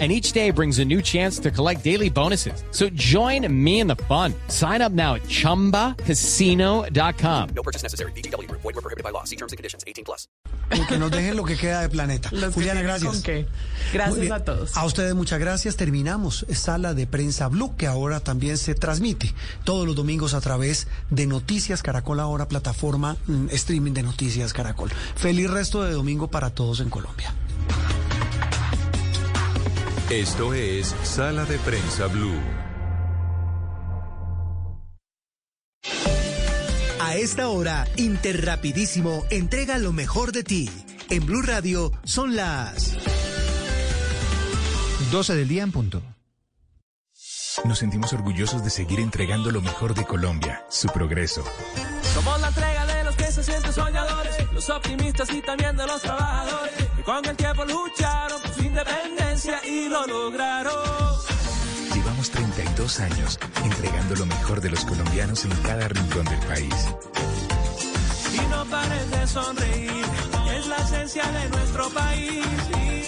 and each day brings a new chance to collect daily bonuses. So join me in the fun. Sign up now at ChumbaCasino.com. No purchase necessary. BGW. Void were prohibited by law. See terms and conditions. 18 plus. Que nos dejen lo que queda de planeta. Los Juliana, gracias. qué. Gracias a todos. A ustedes muchas gracias. Terminamos Sala de Prensa Blue, que ahora también se transmite todos los domingos a través de Noticias Caracol, ahora plataforma mm, streaming de Noticias Caracol. Feliz resto de domingo para todos en Colombia. Esto es Sala de Prensa Blue. A esta hora, Interrapidísimo entrega lo mejor de ti. En Blue Radio son las 12 del día en punto. Nos sentimos orgullosos de seguir entregando lo mejor de Colombia, su progreso. Somos la entrega de los que se sienten soñadores, los optimistas y también de los trabajadores, que con el tiempo lucharon independencia y lo lograron. Llevamos 32 años entregando lo mejor de los colombianos en cada rincón del país. Y no pares de sonreír, es la esencia de nuestro país.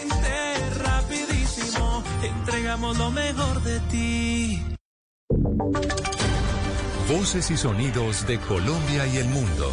Inter rapidísimo, entregamos lo mejor de ti. Voces y sonidos de Colombia y el mundo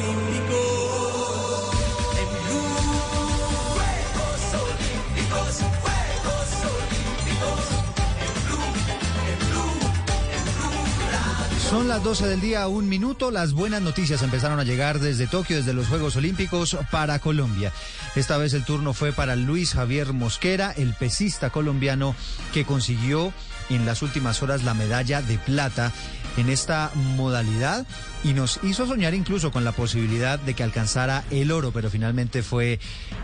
Son las 12 del día, un minuto. Las buenas noticias empezaron a llegar desde Tokio, desde los Juegos Olímpicos para Colombia. Esta vez el turno fue para Luis Javier Mosquera, el pesista colombiano que consiguió en las últimas horas la medalla de plata en esta modalidad y nos hizo soñar incluso con la posibilidad de que alcanzara el oro, pero finalmente fue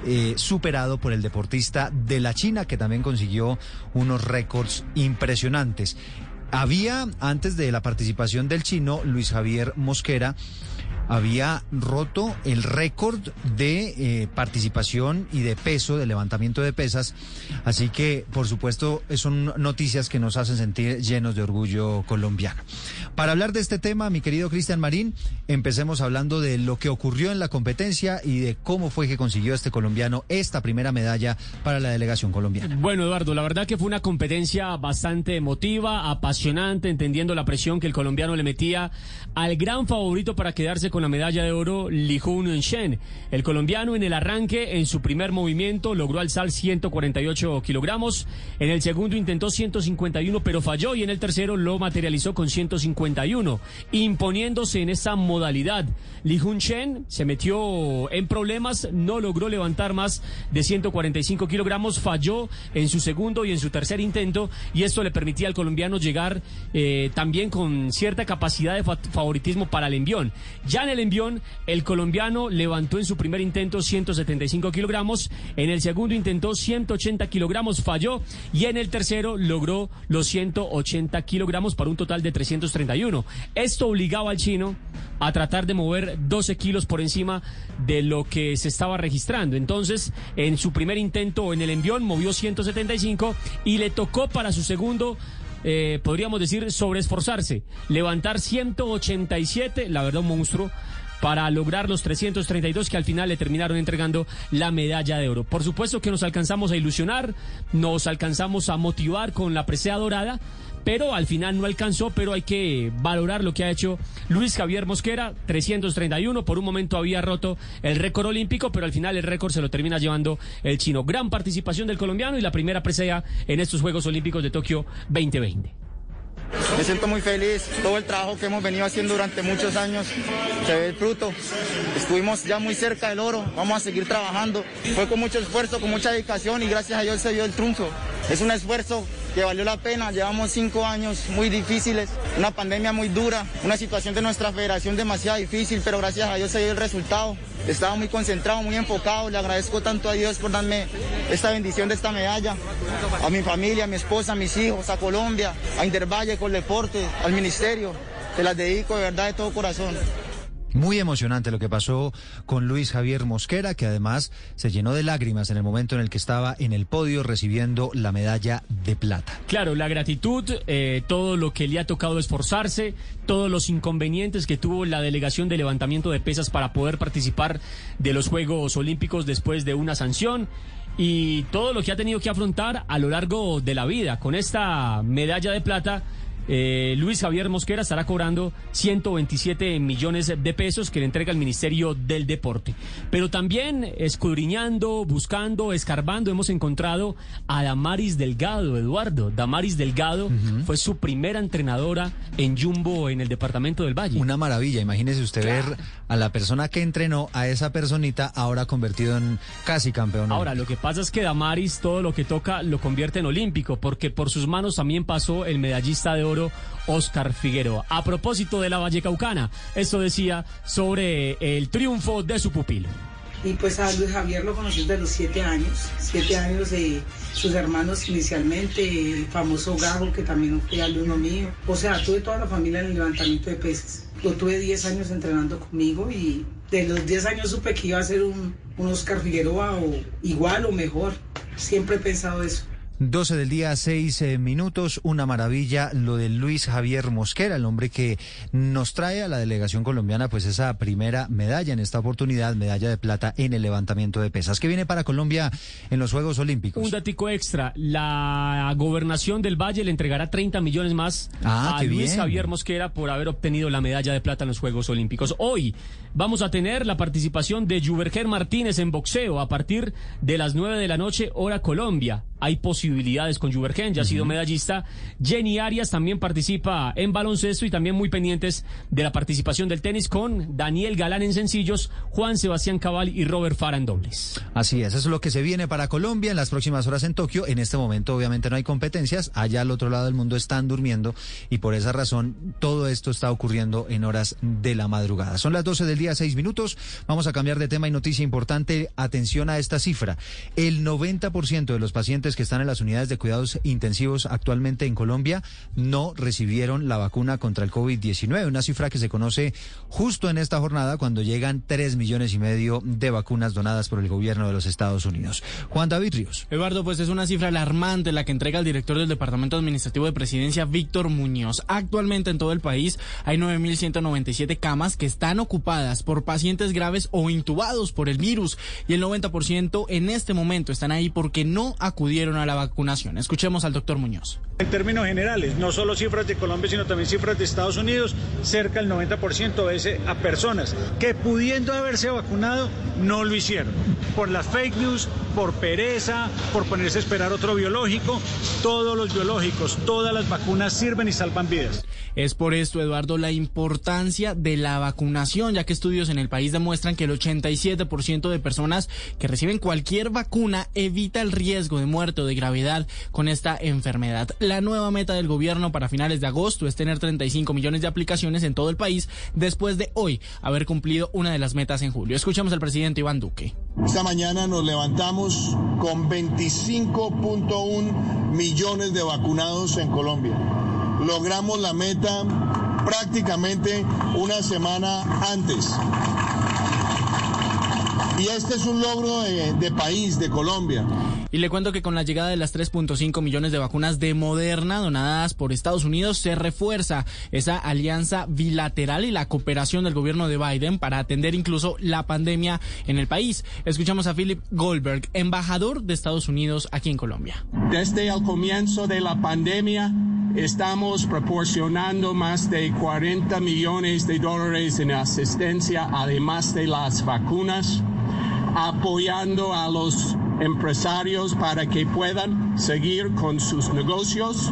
eh, superado por el deportista de la China que también consiguió unos récords impresionantes. Había, antes de la participación del chino, Luis Javier Mosquera, había roto el récord de eh, participación y de peso, de levantamiento de pesas. Así que, por supuesto, son noticias que nos hacen sentir llenos de orgullo colombiano. Para hablar de este tema, mi querido Cristian Marín, empecemos hablando de lo que ocurrió en la competencia y de cómo fue que consiguió este colombiano esta primera medalla para la delegación colombiana. Bueno, Eduardo, la verdad que fue una competencia bastante emotiva, apasionante, entendiendo la presión que el colombiano le metía al gran favorito para quedarse con la medalla de oro, Li Hun Shen. El colombiano en el arranque, en su primer movimiento, logró alzar 148 kilogramos. En el segundo intentó 151, pero falló. Y en el tercero lo materializó con 151, imponiéndose en esa modalidad. Li Hun Shen se metió en problemas, no logró levantar más de 145 kilogramos, falló en su segundo y en su tercer intento. Y esto le permitía al colombiano llegar eh, también con cierta capacidad de fa- favoritismo para el envión. Ya en el envión, el colombiano levantó en su primer intento 175 kilogramos, en el segundo intentó 180 kilogramos, falló, y en el tercero logró los 180 kilogramos para un total de 331. Esto obligaba al chino a tratar de mover 12 kilos por encima de lo que se estaba registrando. Entonces, en su primer intento en el envión movió 175 y le tocó para su segundo eh, podríamos decir, sobreesforzarse, levantar 187, la verdad un monstruo, para lograr los 332 que al final le terminaron entregando la medalla de oro. Por supuesto que nos alcanzamos a ilusionar, nos alcanzamos a motivar con la presea dorada, pero al final no alcanzó, pero hay que valorar lo que ha hecho Luis Javier Mosquera, 331, por un momento había roto el récord olímpico, pero al final el récord se lo termina llevando el chino. Gran participación del colombiano y la primera presea en estos Juegos Olímpicos de Tokio 2020. Me siento muy feliz, todo el trabajo que hemos venido haciendo durante muchos años se ve el fruto. Estuvimos ya muy cerca del oro, vamos a seguir trabajando. Fue con mucho esfuerzo, con mucha dedicación y gracias a Dios se dio el triunfo. Es un esfuerzo que valió la pena, llevamos cinco años muy difíciles, una pandemia muy dura, una situación de nuestra federación demasiado difícil, pero gracias a Dios se dio el resultado. estaba muy concentrado, muy enfocado. Le agradezco tanto a Dios por darme esta bendición de esta medalla. A mi familia, a mi esposa, a mis hijos, a Colombia, a Intervalle, con deporte, al ministerio. Se las dedico de verdad de todo corazón. Muy emocionante lo que pasó con Luis Javier Mosquera, que además se llenó de lágrimas en el momento en el que estaba en el podio recibiendo la medalla de plata. Claro, la gratitud, eh, todo lo que le ha tocado esforzarse, todos los inconvenientes que tuvo la delegación de levantamiento de pesas para poder participar de los Juegos Olímpicos después de una sanción y todo lo que ha tenido que afrontar a lo largo de la vida. Con esta medalla de plata eh, Luis Javier Mosquera estará cobrando 127 millones de pesos que le entrega el Ministerio del Deporte. Pero también escudriñando, buscando, escarbando, hemos encontrado a Damaris Delgado, Eduardo. Damaris Delgado fue su primera entrenadora en Jumbo en el departamento del Valle. Una maravilla, imagínese usted ver a la persona que entrenó a esa personita ahora convertido en casi campeón. Ahora, lo que pasa es que Damaris todo lo que toca lo convierte en olímpico, porque por sus manos también pasó el medallista de oro Oscar Figueroa. A propósito de la Valle Caucana, esto decía sobre el triunfo de su pupilo. Y pues a Luis Javier lo conocí desde los siete años, siete años de sus hermanos inicialmente, el famoso Gago que también fue alumno mío. O sea, tuve toda la familia en el levantamiento de peces. Lo tuve 10 años entrenando conmigo y de los 10 años supe que iba a ser un, un Oscar Figueroa o igual o mejor. Siempre he pensado eso. 12 del día, 6 eh, minutos. Una maravilla lo de Luis Javier Mosquera, el hombre que nos trae a la delegación colombiana pues esa primera medalla en esta oportunidad, medalla de plata en el levantamiento de pesas. ¿Qué viene para Colombia en los Juegos Olímpicos? Un datico extra. La gobernación del Valle le entregará 30 millones más Ah, a Luis bien. Javier Mosquera por haber obtenido la medalla de plata en los Juegos Olímpicos. Hoy vamos a tener la participación de Juberger Martínez en boxeo a partir de las 9 de la noche, hora Colombia. Hay posibilidades con Jubergen, ya ha sido medallista. Jenny Arias también participa en baloncesto y también muy pendientes de la participación del tenis con Daniel Galán en sencillos, Juan Sebastián Cabal y Robert Fara en dobles. Así es, eso es lo que se viene para Colombia en las próximas horas en Tokio. En este momento obviamente no hay competencias, allá al otro lado del mundo están durmiendo y por esa razón todo esto está ocurriendo en horas de la madrugada. Son las 12 del día, 6 minutos. Vamos a cambiar de tema y noticia importante. Atención a esta cifra. El 90% de los pacientes que están en las unidades de cuidados intensivos actualmente en Colombia no recibieron la vacuna contra el COVID-19, una cifra que se conoce justo en esta jornada cuando llegan 3 millones y medio de vacunas donadas por el gobierno de los Estados Unidos. Juan David Ríos. Eduardo, pues es una cifra alarmante la que entrega el director del Departamento Administrativo de Presidencia, Víctor Muñoz. Actualmente en todo el país hay 9.197 camas que están ocupadas por pacientes graves o intubados por el virus y el 90% en este momento están ahí porque no acudieron a la vacunación. Escuchemos al doctor Muñoz. En términos generales, no solo cifras de Colombia, sino también cifras de Estados Unidos, cerca del 90% es a personas que pudiendo haberse vacunado no lo hicieron. Por las fake news, por pereza, por ponerse a esperar otro biológico, todos los biológicos, todas las vacunas sirven y salvan vidas. Es por esto, Eduardo, la importancia de la vacunación, ya que estudios en el país demuestran que el 87% de personas que reciben cualquier vacuna evita el riesgo de muerte o de gravedad con esta enfermedad. La nueva meta del gobierno para finales de agosto es tener 35 millones de aplicaciones en todo el país después de hoy haber cumplido una de las metas en julio. Escuchamos al presidente Iván Duque. Esta mañana nos levantamos con 25.1 millones de vacunados en Colombia. Logramos la meta prácticamente una semana antes. Y este es un logro de, de país, de Colombia. Y le cuento que con la llegada de las 3.5 millones de vacunas de Moderna donadas por Estados Unidos se refuerza esa alianza bilateral y la cooperación del gobierno de Biden para atender incluso la pandemia en el país. Escuchamos a Philip Goldberg, embajador de Estados Unidos aquí en Colombia. Desde el comienzo de la pandemia estamos proporcionando más de 40 millones de dólares en asistencia, además de las vacunas, apoyando a los empresarios para que puedan seguir con sus negocios.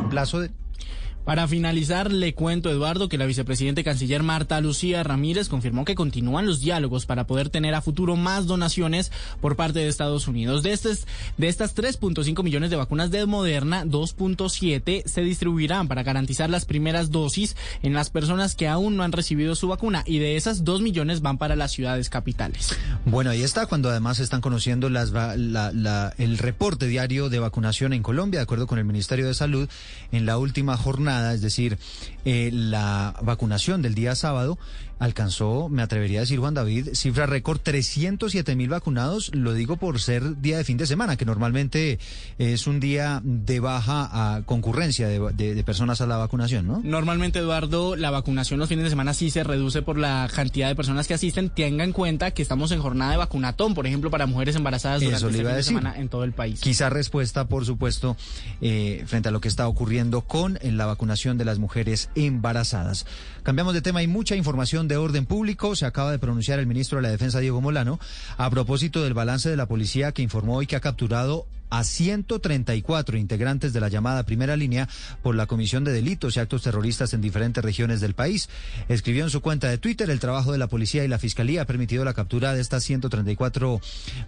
Para finalizar, le cuento, Eduardo, que la vicepresidente canciller Marta Lucía Ramírez confirmó que continúan los diálogos para poder tener a futuro más donaciones por parte de Estados Unidos. De, estas de estas 3.5 millones de vacunas de Moderna, 2.7 se distribuirán para garantizar las primeras dosis en las personas que aún no han recibido su vacuna y de esas 2 millones van para las ciudades capitales. Bueno, ahí está cuando además están conociendo las, la, la, el reporte diario de vacunación en Colombia, de acuerdo con el Ministerio de Salud, en la última jornada es decir, eh, la vacunación del día sábado alcanzó, me atrevería a decir Juan David, cifra récord 307 mil vacunados, lo digo por ser día de fin de semana, que normalmente es un día de baja concurrencia de, personas a la vacunación, ¿no? Normalmente, Eduardo, la vacunación los fines de semana sí se reduce por la cantidad de personas que asisten. Tenga en cuenta que estamos en jornada de vacunatón, por ejemplo, para mujeres embarazadas durante este fin de semana en todo el país. Quizá respuesta, por supuesto, eh, frente a lo que está ocurriendo con la vacunación de las mujeres embarazadas. Cambiamos de tema, hay mucha información de orden público. Se acaba de pronunciar el ministro de la Defensa, Diego Molano, a propósito del balance de la policía que informó hoy que ha capturado a 134 integrantes de la llamada primera línea por la comisión de delitos y actos terroristas en diferentes regiones del país. Escribió en su cuenta de Twitter, el trabajo de la policía y la fiscalía ha permitido la captura de estas 134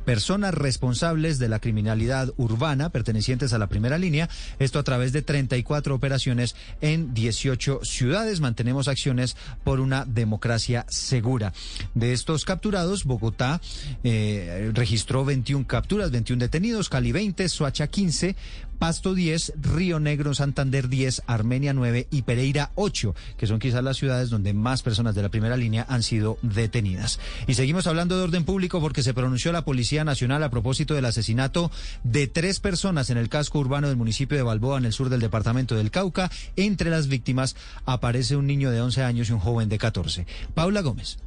personas responsables de la criminalidad urbana pertenecientes a la primera línea, esto a través de 34 operaciones en 18 ciudades. Mantenemos acciones por una democracia segura. De estos capturados, Bogotá eh, registró 21 capturas, 21 detenidos, Cali 20, Soacha 15, Pasto 10, Río Negro, Santander 10, Armenia 9 y Pereira 8, que son quizás las ciudades donde más personas de la primera línea han sido detenidas. Y seguimos hablando de orden público porque se pronunció la Policía Nacional a propósito del asesinato de tres personas en el casco urbano del municipio de Balboa, en el sur del departamento del Cauca. Entre las víctimas aparece un niño de 11 años y un joven de 14. Paula Gómez.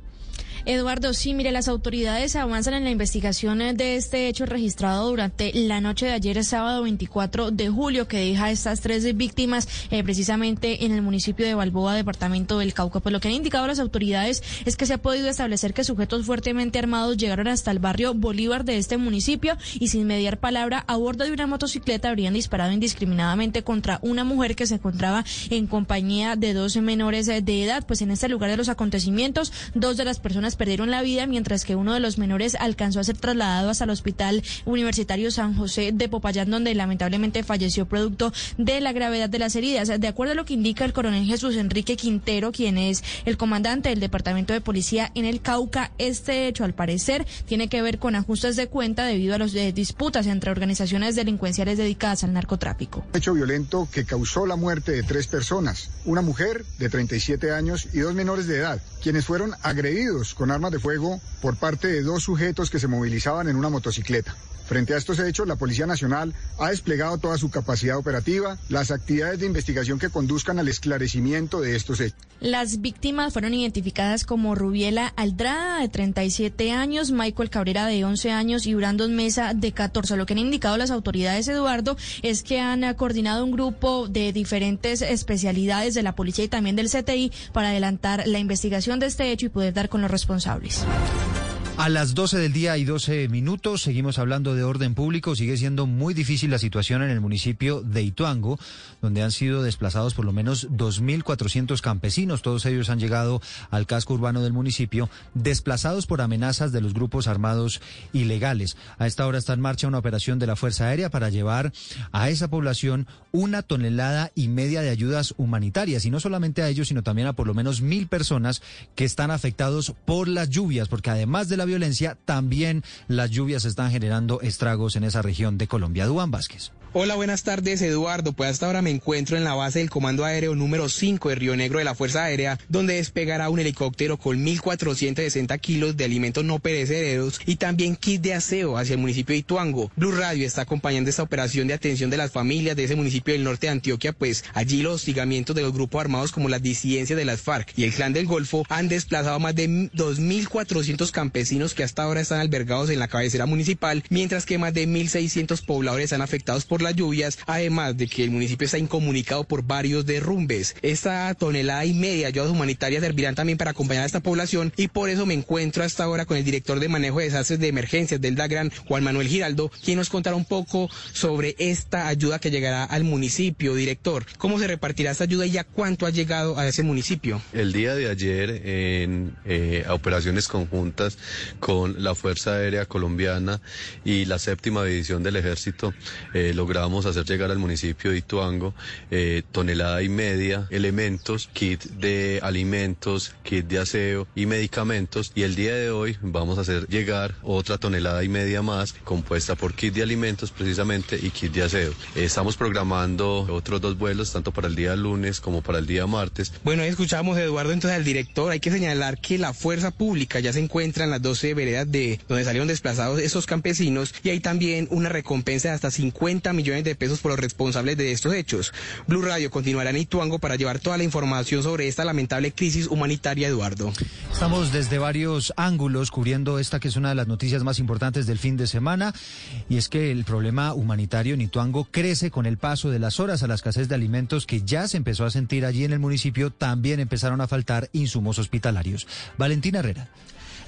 Eduardo, sí, mire, las autoridades avanzan en la investigación de este hecho registrado durante la noche de ayer, sábado 24 de julio, que deja a estas tres víctimas eh, precisamente en el municipio de Balboa, departamento del Cauca. Pues lo que han indicado las autoridades es que se ha podido establecer que sujetos fuertemente armados llegaron hasta el barrio Bolívar de este municipio y sin mediar palabra a bordo de una motocicleta habrían disparado indiscriminadamente contra una mujer que se encontraba en compañía de dos menores de edad. Pues en este lugar de los acontecimientos, dos de las perdieron la vida, mientras que uno de los menores alcanzó a ser trasladado hasta el Hospital Universitario San José de Popayán, donde lamentablemente falleció producto de la gravedad de las heridas. De acuerdo a lo que indica el coronel Jesús Enrique Quintero, quien es el comandante del Departamento de Policía en el Cauca, este hecho al parecer tiene que ver con ajustes de cuenta debido a las eh, disputas entre organizaciones delincuenciales dedicadas al narcotráfico. Hecho violento que causó la muerte de tres personas, una mujer de 37 años y dos menores de edad, quienes fueron agredidos con armas de fuego por parte de dos sujetos que se movilizaban en una motocicleta. Frente a estos hechos, la Policía Nacional ha desplegado toda su capacidad operativa, las actividades de investigación que conduzcan al esclarecimiento de estos hechos. Las víctimas fueron identificadas como Rubiela Aldrada, de 37 años, Michael Cabrera, de 11 años, y Brandon Mesa, de 14. Lo que han indicado las autoridades, Eduardo, es que han coordinado un grupo de diferentes especialidades de la policía y también del CTI para adelantar la investigación de este hecho y poder dar con los responsables. A las 12 del día y 12 minutos seguimos hablando de orden público. Sigue siendo muy difícil la situación en el municipio de Ituango, donde han sido desplazados por lo menos 2.400 campesinos. Todos ellos han llegado al casco urbano del municipio, desplazados por amenazas de los grupos armados ilegales. A esta hora está en marcha una operación de la Fuerza Aérea para llevar a esa población una tonelada y media de ayudas humanitarias. Y no solamente a ellos, sino también a por lo menos mil personas que están afectados por las lluvias, porque además de la violencia, también las lluvias están generando estragos en esa región de Colombia. Duan Vázquez. Hola, buenas tardes, Eduardo. Pues hasta ahora me encuentro en la base del Comando Aéreo número 5 de Río Negro de la Fuerza Aérea, donde despegará un helicóptero con 1.460 kilos de alimentos no perecederos y también kit de aseo hacia el municipio de Ituango. Blue Radio está acompañando esta operación de atención de las familias de ese municipio del norte de Antioquia, pues allí los hostigamientos de los grupos armados como las disidencias de las FARC y el Clan del Golfo han desplazado más de 2.400 campesinos que hasta ahora están albergados en la cabecera municipal, mientras que más de 1.600 pobladores han afectados por las lluvias, además de que el municipio está incomunicado por varios derrumbes. Esta tonelada y media de ayudas humanitarias servirán también para acompañar a esta población y por eso me encuentro hasta ahora con el director de manejo de desastres de emergencias del DAGRAN, Juan Manuel Giraldo, quien nos contará un poco sobre esta ayuda que llegará al municipio. Director, ¿cómo se repartirá esta ayuda y ya cuánto ha llegado a ese municipio? El día de ayer en eh, operaciones conjuntas con la Fuerza Aérea Colombiana y la séptima división del ejército eh, logramos hacer llegar al municipio de Ituango eh, tonelada y media elementos, kit de alimentos, kit de aseo y medicamentos y el día de hoy vamos a hacer llegar otra tonelada y media más compuesta por kit de alimentos precisamente y kit de aseo. estamos programando otros dos vuelos tanto para el día lunes como para el día martes. Bueno, escuchamos Eduardo entonces al director, hay que señalar que la fuerza pública ya se encuentra en las 12 veredas de donde salieron desplazados esos campesinos y hay también una recompensa de hasta 50 millones de pesos por los responsables de estos hechos. Blue Radio continuará en Ituango para llevar toda la información sobre esta lamentable crisis humanitaria, Eduardo. Estamos desde varios ángulos cubriendo esta que es una de las noticias más importantes del fin de semana y es que el problema humanitario en Ituango crece con el paso de las horas a la escasez de alimentos que ya se empezó a sentir allí en el municipio, también empezaron a faltar insumos hospitalarios. Valentina Herrera.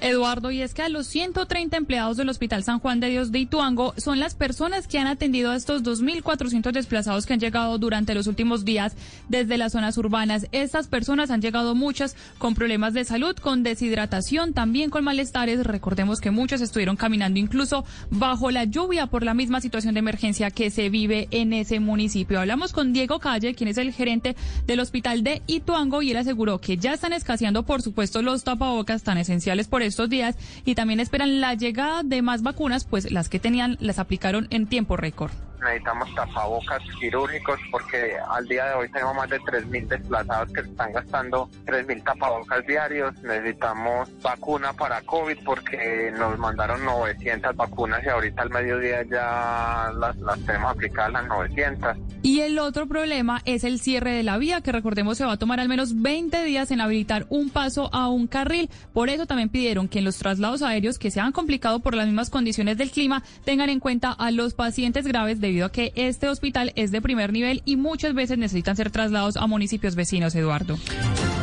Eduardo, y es que a los 130 empleados del Hospital San Juan de Dios de Ituango son las personas que han atendido a estos 2.400 desplazados que han llegado durante los últimos días desde las zonas urbanas. Estas personas han llegado muchas con problemas de salud, con deshidratación, también con malestares. Recordemos que muchos estuvieron caminando incluso bajo la lluvia por la misma situación de emergencia que se vive en ese municipio. Hablamos con Diego Calle, quien es el gerente del Hospital de Ituango, y él aseguró que ya están escaseando, por supuesto, los tapabocas tan esenciales por estos días y también esperan la llegada de más vacunas, pues las que tenían las aplicaron en tiempo récord necesitamos tapabocas quirúrgicos porque al día de hoy tenemos más de 3.000 desplazados que están gastando 3.000 tapabocas diarios. Necesitamos vacuna para COVID porque nos mandaron 900 vacunas y ahorita al mediodía ya las, las tenemos aplicadas las 900. Y el otro problema es el cierre de la vía, que recordemos se va a tomar al menos 20 días en habilitar un paso a un carril. Por eso también pidieron que en los traslados aéreos que se han complicado por las mismas condiciones del clima tengan en cuenta a los pacientes graves de debido a que este hospital es de primer nivel y muchas veces necesitan ser trasladados a municipios vecinos, Eduardo.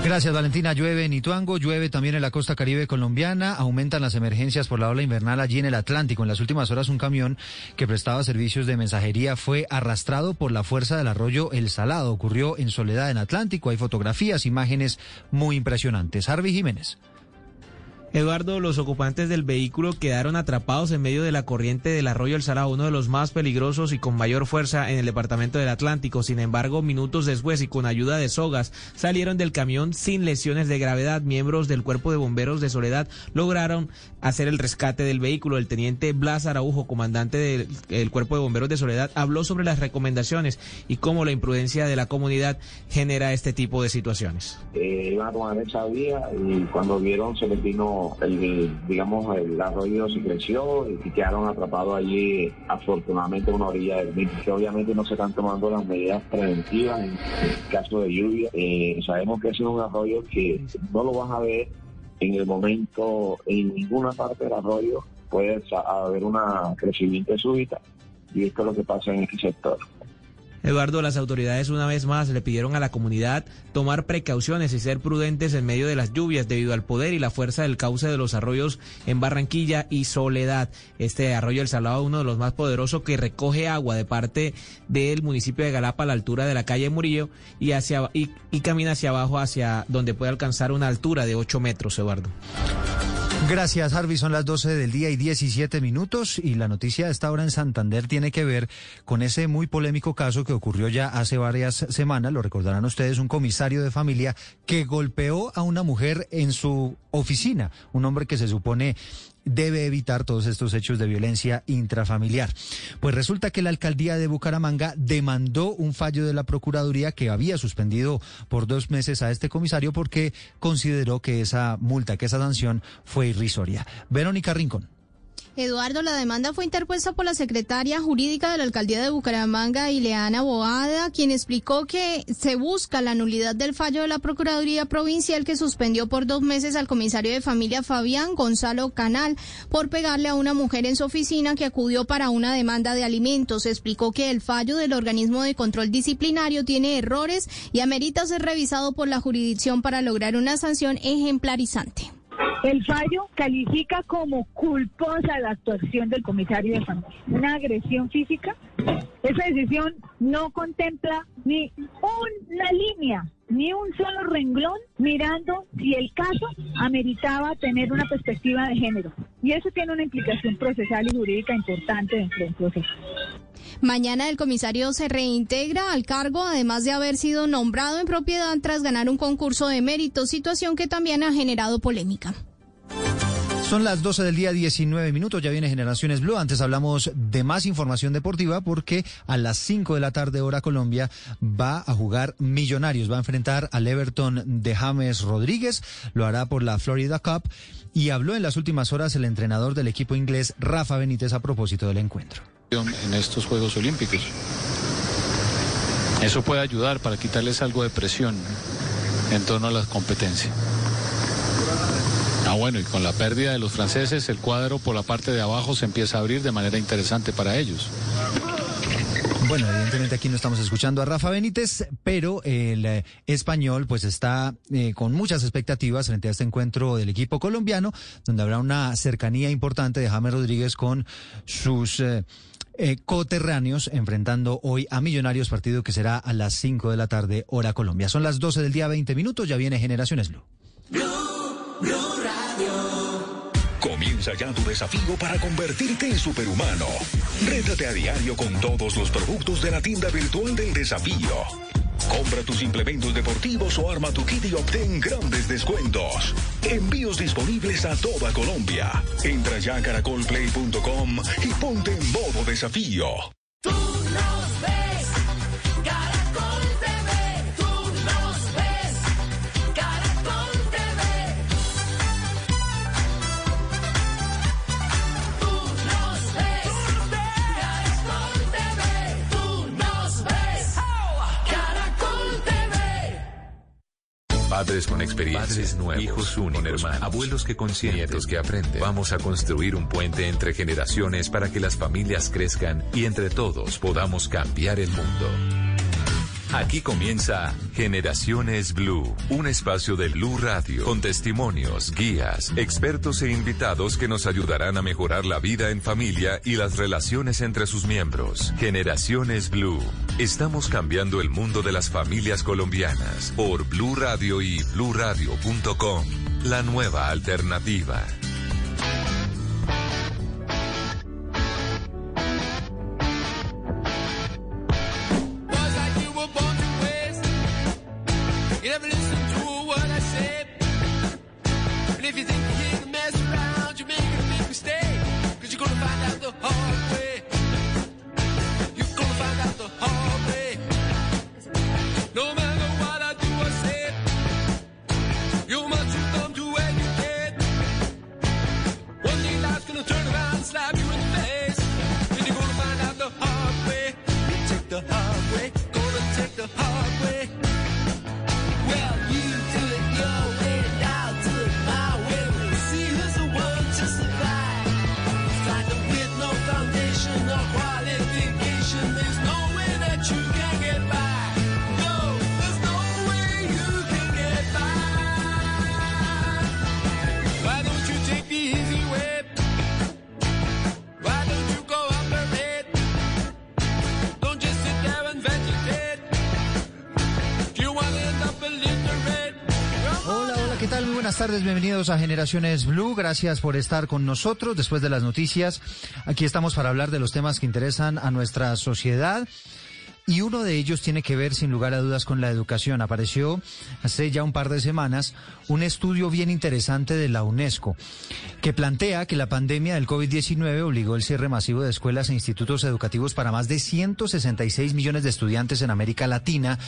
Gracias, Valentina. Llueve en Ituango, llueve también en la costa caribe colombiana, aumentan las emergencias por la ola invernal allí en el Atlántico. En las últimas horas, un camión que prestaba servicios de mensajería fue arrastrado por la fuerza del arroyo El Salado. Ocurrió en Soledad, en Atlántico. Hay fotografías, imágenes muy impresionantes. Harvey Jiménez. Eduardo, los ocupantes del vehículo quedaron atrapados en medio de la corriente del arroyo El Salado, uno de los más peligrosos y con mayor fuerza en el departamento del Atlántico. Sin embargo, minutos después y con ayuda de sogas, salieron del camión sin lesiones de gravedad. Miembros del Cuerpo de Bomberos de Soledad lograron hacer el rescate del vehículo. El teniente Blas Araujo, comandante del Cuerpo de Bomberos de Soledad, habló sobre las recomendaciones y cómo la imprudencia de la comunidad genera este tipo de situaciones. Eh, a tomar esa vía y cuando vieron se les vino digamos, el arroyo se creció y quedaron atrapados allí, afortunadamente, una orilla del mismo, que obviamente no se están tomando las medidas preventivas en, caso de lluvia. Eh, sabemos que es un arroyo que no lo vas a ver en el momento, en ninguna parte del arroyo puede haber un crecimiento súbita y esto es lo que pasa en este sector. Eduardo, las autoridades una vez más le pidieron a la comunidad tomar precauciones y ser prudentes en medio de las lluvias debido al poder y la fuerza del cauce de los arroyos en Barranquilla y Soledad. Este arroyo El Salado, uno de los más poderosos que recoge agua de parte del municipio de Galapa a la altura de la calle Murillo y, hacia, y, camina hacia abajo hacia donde puede alcanzar una altura de 8 metros, Eduardo. Gracias, Harvey. Son las 12 del día y 17 minutos y la noticia de esta hora en Santander tiene que ver con ese muy polémico caso que ocurrió ya hace varias semanas, lo recordarán ustedes, un comisario de familia que golpeó a una mujer en su oficina, un hombre que se supone debe evitar todos estos hechos de violencia intrafamiliar. Pues resulta que la alcaldía de Bucaramanga demandó un fallo de la Procuraduría que había suspendido por dos meses a este comisario porque consideró que esa multa, que esa sanción fue irrisoria. Verónica Rincón. Eduardo, la demanda fue interpuesta por la secretaria jurídica de la alcaldía de Bucaramanga, Ileana Boada, quien explicó que se busca la nulidad del fallo de la Procuraduría Provincial que suspendió por dos meses al comisario de familia Fabián Gonzalo Canal por pegarle a una mujer en su oficina que acudió para una demanda de alimentos. Explicó que el fallo del organismo de control disciplinario tiene errores y amerita ser revisado por la jurisdicción para lograr una sanción ejemplarizante. El fallo califica como culposa la actuación del comisario de familia, una agresión física. Esa decisión no contempla ni una línea, ni un solo renglón mirando si el caso ameritaba tener una perspectiva de género. Y eso tiene una implicación procesal y jurídica importante dentro del proceso. Mañana el comisario se reintegra al cargo, además de haber sido nombrado en propiedad tras ganar un concurso de mérito, situación que también ha generado polémica. Son las 12 del día 19 minutos, ya viene Generaciones Blue. Antes hablamos de más información deportiva porque a las 5 de la tarde hora Colombia va a jugar Millonarios, va a enfrentar al Everton de James Rodríguez, lo hará por la Florida Cup y habló en las últimas horas el entrenador del equipo inglés Rafa Benítez a propósito del encuentro. En estos Juegos Olímpicos. Eso puede ayudar para quitarles algo de presión en torno a la competencia. Ah, bueno, y con la pérdida de los franceses, el cuadro por la parte de abajo se empieza a abrir de manera interesante para ellos. Bueno, evidentemente aquí no estamos escuchando a Rafa Benítez, pero el eh, español pues está eh, con muchas expectativas frente a este encuentro del equipo colombiano, donde habrá una cercanía importante de James Rodríguez con sus eh, coterráneos, enfrentando hoy a Millonarios, partido que será a las 5 de la tarde, hora Colombia. Son las 12 del día, 20 minutos, ya viene Generaciones Blue. Comienza ya tu desafío para convertirte en superhumano. Rétate a diario con todos los productos de la tienda virtual del desafío. Compra tus implementos deportivos o arma tu kit y obtén grandes descuentos. Envíos disponibles a toda Colombia. Entra ya a caracolplay.com y ponte en modo desafío. Padres con experiencia, Padres nuevos, hijos únicos, hermanos, abuelos que consienten, nietos que aprenden. Vamos a construir un puente entre generaciones para que las familias crezcan y entre todos podamos cambiar el mundo. Aquí comienza Generaciones Blue, un espacio de Blue Radio con testimonios, guías, expertos e invitados que nos ayudarán a mejorar la vida en familia y las relaciones entre sus miembros. Generaciones Blue. Estamos cambiando el mundo de las familias colombianas por Blue Radio y bluradio.com. La nueva alternativa. A Generaciones Blue. Gracias por estar con nosotros después de las noticias. Aquí estamos para hablar de los temas que interesan a nuestra sociedad. Y uno de ellos tiene que ver, sin lugar a dudas, con la educación. Apareció hace ya un par de semanas un estudio bien interesante de la UNESCO que plantea que la pandemia del COVID-19 obligó el cierre masivo de escuelas e institutos educativos para más de 166 millones de estudiantes en América Latina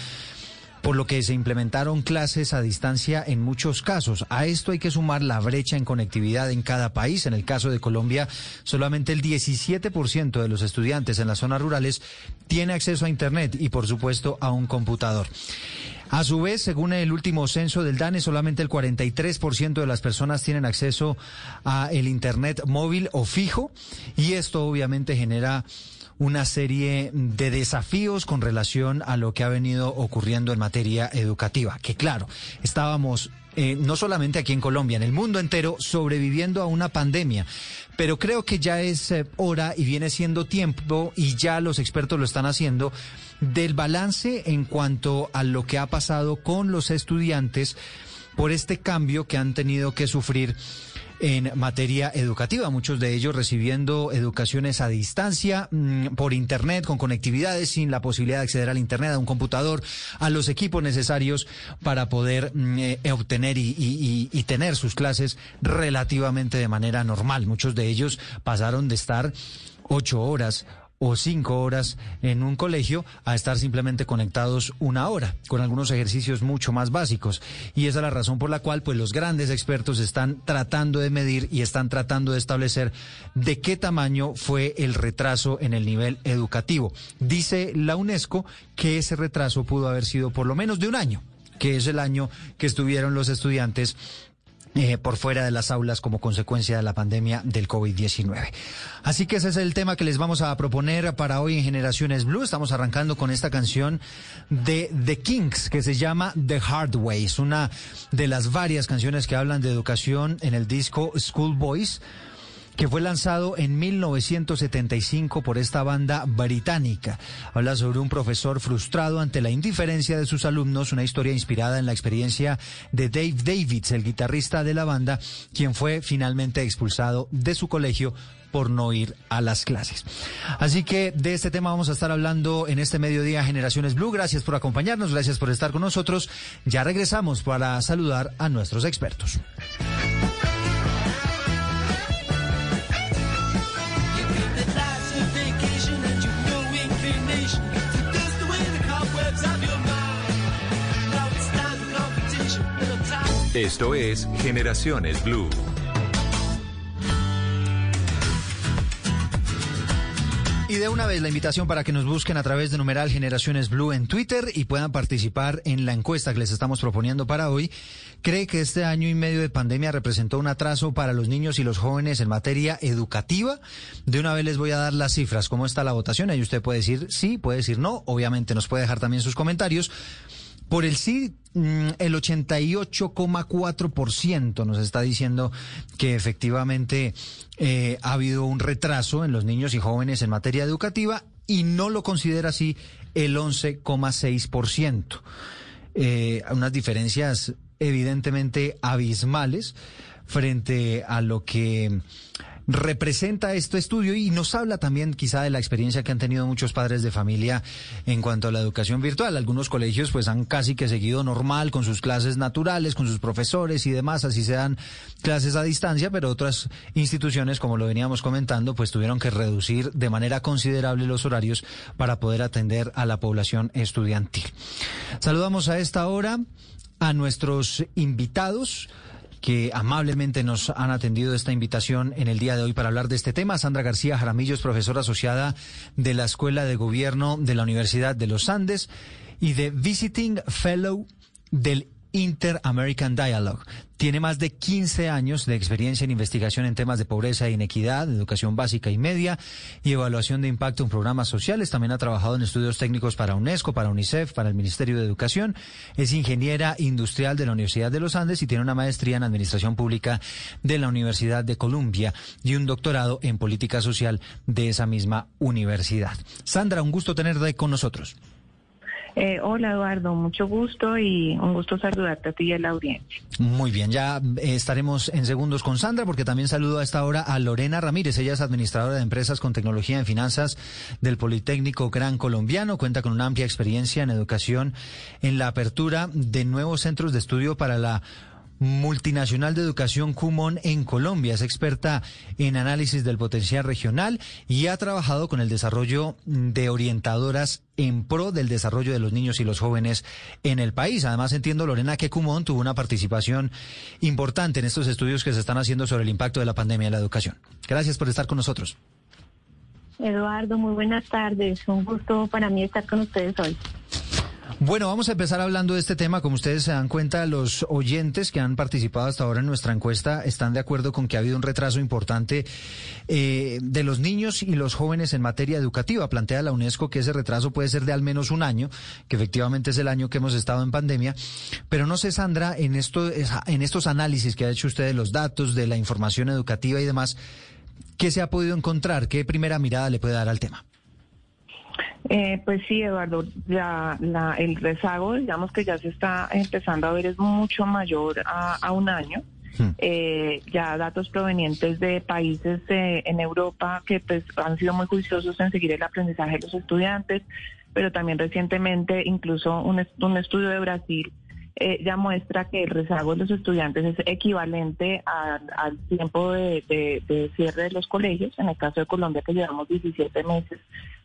por lo que se implementaron clases a distancia en muchos casos. A esto hay que sumar la brecha en conectividad en cada país. En el caso de Colombia, solamente el 17% de los estudiantes en las zonas rurales tiene acceso a Internet y, por supuesto, a un computador. A su vez, según el último censo del DANE, solamente el 43% de las personas tienen acceso a el Internet móvil o fijo y esto obviamente genera una serie de desafíos con relación a lo que ha venido ocurriendo en materia educativa. Que claro, estábamos eh, no solamente aquí en Colombia, en el mundo entero, sobreviviendo a una pandemia. Pero creo que ya es eh, hora y viene siendo tiempo, y ya los expertos lo están haciendo, del balance en cuanto a lo que ha pasado con los estudiantes por este cambio que han tenido que sufrir en materia educativa, muchos de ellos recibiendo educaciones a distancia, mm, por Internet, con conectividades, sin la posibilidad de acceder al Internet, a un computador, a los equipos necesarios para poder mm, eh, obtener y, tener sus clases relativamente de manera normal. Muchos de ellos pasaron de estar ocho horas o cinco horas en un colegio a estar simplemente conectados una hora, con algunos ejercicios mucho más básicos. Y esa es la razón por la cual pues los grandes expertos están tratando de medir y están tratando de establecer de qué tamaño fue el retraso en el nivel educativo. Dice la UNESCO que ese retraso pudo haber sido por lo menos de un año, que es el año que estuvieron los estudiantes eh, por fuera de las aulas como consecuencia de la pandemia del COVID-19. Así que ese es el tema que les vamos a proponer para hoy en Generaciones Blue. Estamos arrancando con esta canción de The Kings que se llama The Hard Way. Es una de las varias canciones que hablan de educación en el disco School Boys que fue lanzado en 1975 por esta banda británica. Habla sobre un profesor frustrado ante la indiferencia de sus alumnos, una historia inspirada en la experiencia de Dave Davids, el guitarrista de la banda, quien fue finalmente expulsado de su colegio por no ir a las clases. Así que de este tema vamos a estar hablando en este mediodía Generaciones Blue. Gracias por acompañarnos, gracias por estar con nosotros. Ya regresamos para saludar a nuestros expertos. Esto es Generaciones Blue. Y de una vez la invitación para que nos busquen a través de numeral Generaciones Blue en Twitter y puedan participar en la encuesta que les estamos proponiendo para hoy. ¿Cree que este año y medio de pandemia representó un atraso para los niños y los jóvenes en materia educativa? De una vez les voy a dar las cifras. ¿Cómo está la votación? Ahí usted puede decir sí, puede decir no. Obviamente nos puede dejar también sus comentarios. Por el sí, mm, el 88,4% nos está diciendo que efectivamente eh, ha habido un retraso en los niños y jóvenes en materia educativa y no lo considera así el 11,6%. Eh, unas diferencias evidentemente abismales frente a lo que representa este estudio y nos habla también quizá de la experiencia que han tenido muchos padres de familia en cuanto a la educación virtual. Algunos colegios pues han casi que seguido normal con sus clases naturales, con sus profesores y demás, así se dan clases a distancia, pero otras instituciones, como lo veníamos comentando, pues tuvieron que reducir de manera considerable los horarios para poder atender a la población estudiantil. Saludamos a esta hora a nuestros invitados que amablemente nos han atendido esta invitación en el día de hoy para hablar de este tema. Sandra García Jaramillo es profesora asociada de la Escuela de Gobierno de la Universidad de los Andes y de Visiting Fellow del Inter-American Dialogue. Tiene más de 15 años de experiencia en investigación en temas de pobreza e inequidad, educación básica y media y evaluación de impacto en programas sociales. También ha trabajado en estudios técnicos para UNESCO, para UNICEF, para el Ministerio de Educación. Es ingeniera industrial de la Universidad de los Andes y tiene una maestría en administración pública de la Universidad de Columbia y un doctorado en política social de esa misma universidad. Sandra, un gusto tenerte con nosotros. Eh, hola Eduardo, mucho gusto y un gusto saludarte a ti y a la audiencia. Muy bien, ya eh, estaremos en segundos con Sandra porque también saludo a esta hora a Lorena Ramírez. Ella es administradora de empresas con tecnología en finanzas del Politécnico Gran Colombiano. Cuenta con una amplia experiencia en educación en la apertura de nuevos centros de estudio para la multinacional de educación Cumón en Colombia. Es experta en análisis del potencial regional y ha trabajado con el desarrollo de orientadoras en pro del desarrollo de los niños y los jóvenes en el país. Además, entiendo, Lorena, que Cumón tuvo una participación importante en estos estudios que se están haciendo sobre el impacto de la pandemia en la educación. Gracias por estar con nosotros. Eduardo, muy buenas tardes. Un gusto para mí estar con ustedes hoy. Bueno, vamos a empezar hablando de este tema. Como ustedes se dan cuenta, los oyentes que han participado hasta ahora en nuestra encuesta están de acuerdo con que ha habido un retraso importante eh, de los niños y los jóvenes en materia educativa. Plantea la UNESCO que ese retraso puede ser de al menos un año, que efectivamente es el año que hemos estado en pandemia. Pero no sé, Sandra, en, en estos análisis que ha hecho usted de los datos, de la información educativa y demás, ¿qué se ha podido encontrar? ¿Qué primera mirada le puede dar al tema? Eh, pues sí, Eduardo, ya la, el rezago, digamos que ya se está empezando a ver, es mucho mayor a, un año. Eh, ya datos provenientes de países en Europa que pues han sido muy juiciosos en seguir el aprendizaje de los estudiantes, pero también recientemente incluso un, un estudio de Brasil eh, ya muestra que el rezago de los estudiantes es equivalente al tiempo de, de, cierre de los colegios. En el caso de Colombia, que llevamos 17 meses,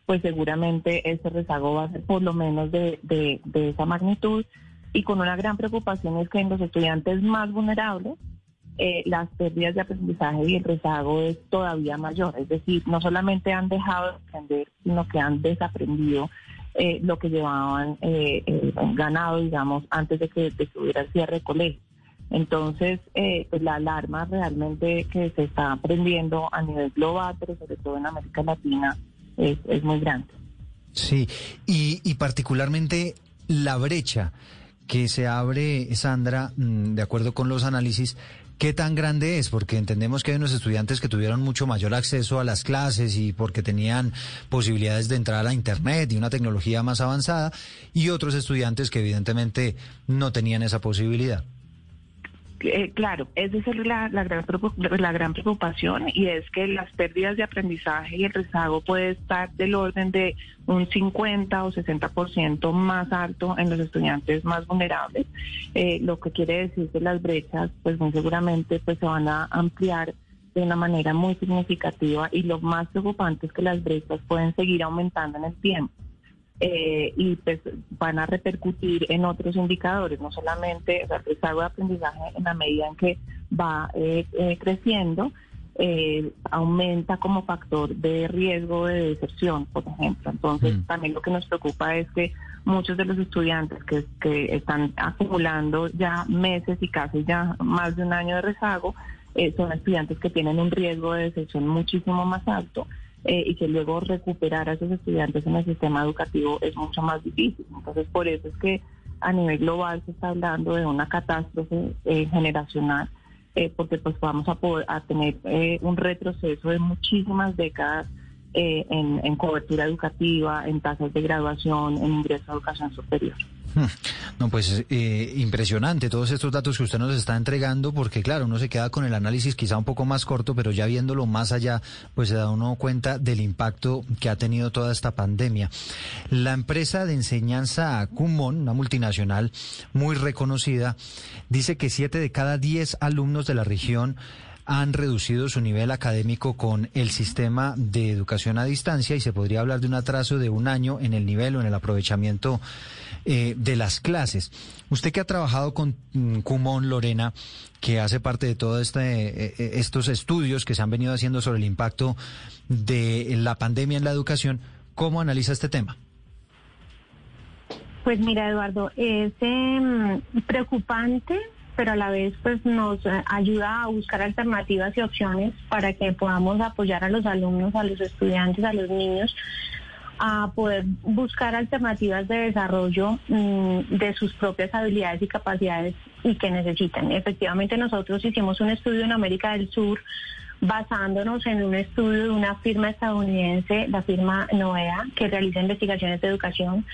pues seguramente ese rezago va a ser por lo menos de, de, esa magnitud. Y con una gran preocupación es que en los estudiantes más vulnerables, eh, las pérdidas de aprendizaje y el rezago es todavía mayor. Es decir, no solamente han dejado de aprender, sino que han desaprendido eh, lo que llevaban eh, eh, ganado, digamos, antes de que, de hubiera el cierre de colegio. Entonces, pues la alarma realmente que se está aprendiendo a nivel global, pero sobre todo en América Latina, es, es muy grande. Sí, y, y particularmente la brecha que se abre, Sandra, mm, de acuerdo con los análisis, ¿Qué tan grande es? Porque entendemos que hay unos estudiantes que tuvieron mucho mayor acceso a las clases y porque tenían posibilidades de entrar a Internet y una tecnología más avanzada, y otros estudiantes que evidentemente no tenían esa posibilidad. Eh, claro, esa es la, la, gran, la gran preocupación y es que las pérdidas de aprendizaje y el rezago puede estar del orden de un 50 o 60% más alto en los estudiantes más vulnerables, eh, lo que quiere decir que las brechas pues muy seguramente pues se van a ampliar de una manera muy significativa y lo más preocupante es que las brechas pueden seguir aumentando en el tiempo. Eh, y pues van a repercutir en otros indicadores, no solamente el rezago de aprendizaje en la medida en que va eh, eh, creciendo, aumenta como factor de riesgo de deserción, por ejemplo. Entonces, Mm. también lo que nos preocupa es que muchos de los estudiantes que, que están acumulando ya meses y casi ya más de un año de rezago, son estudiantes que tienen un riesgo de deserción muchísimo más alto eh, y que luego recuperar a esos estudiantes en el sistema educativo es mucho más difícil. Entonces, por eso es que a nivel global se está hablando de una catástrofe eh, generacional, eh, porque pues vamos a poder tener un retroceso de muchísimas décadas en, en cobertura educativa, en tasas de graduación, en ingreso a educación superior. No, pues eh, impresionante todos estos datos que usted nos está entregando, porque claro, uno se queda con el análisis quizá un poco más corto, pero ya viéndolo más allá, pues se da uno cuenta del impacto que ha tenido toda esta pandemia. La empresa de enseñanza Kumon, una multinacional muy reconocida, dice que siete de cada diez alumnos de la región han reducido su nivel académico con el sistema de educación a distancia y se podría hablar de un atraso de un año en el nivel o en el aprovechamiento eh, de las clases. Usted que ha trabajado con mm, Cumón, Lorena, que hace parte de todos este, eh, eh, estos estudios que se han venido haciendo sobre el impacto de la pandemia en la educación, ¿cómo analiza este tema? Pues mira, Eduardo, es em, preocupante, pero a la vez pues nos eh, ayuda a buscar alternativas y opciones para que podamos apoyar a los alumnos, a los estudiantes, a los niños a poder buscar alternativas de desarrollo mm, de sus propias habilidades y capacidades y que necesitan. Efectivamente, nosotros hicimos un estudio en América del Sur basándonos en un estudio de una firma estadounidense, la firma NOEA, que realiza investigaciones de educación,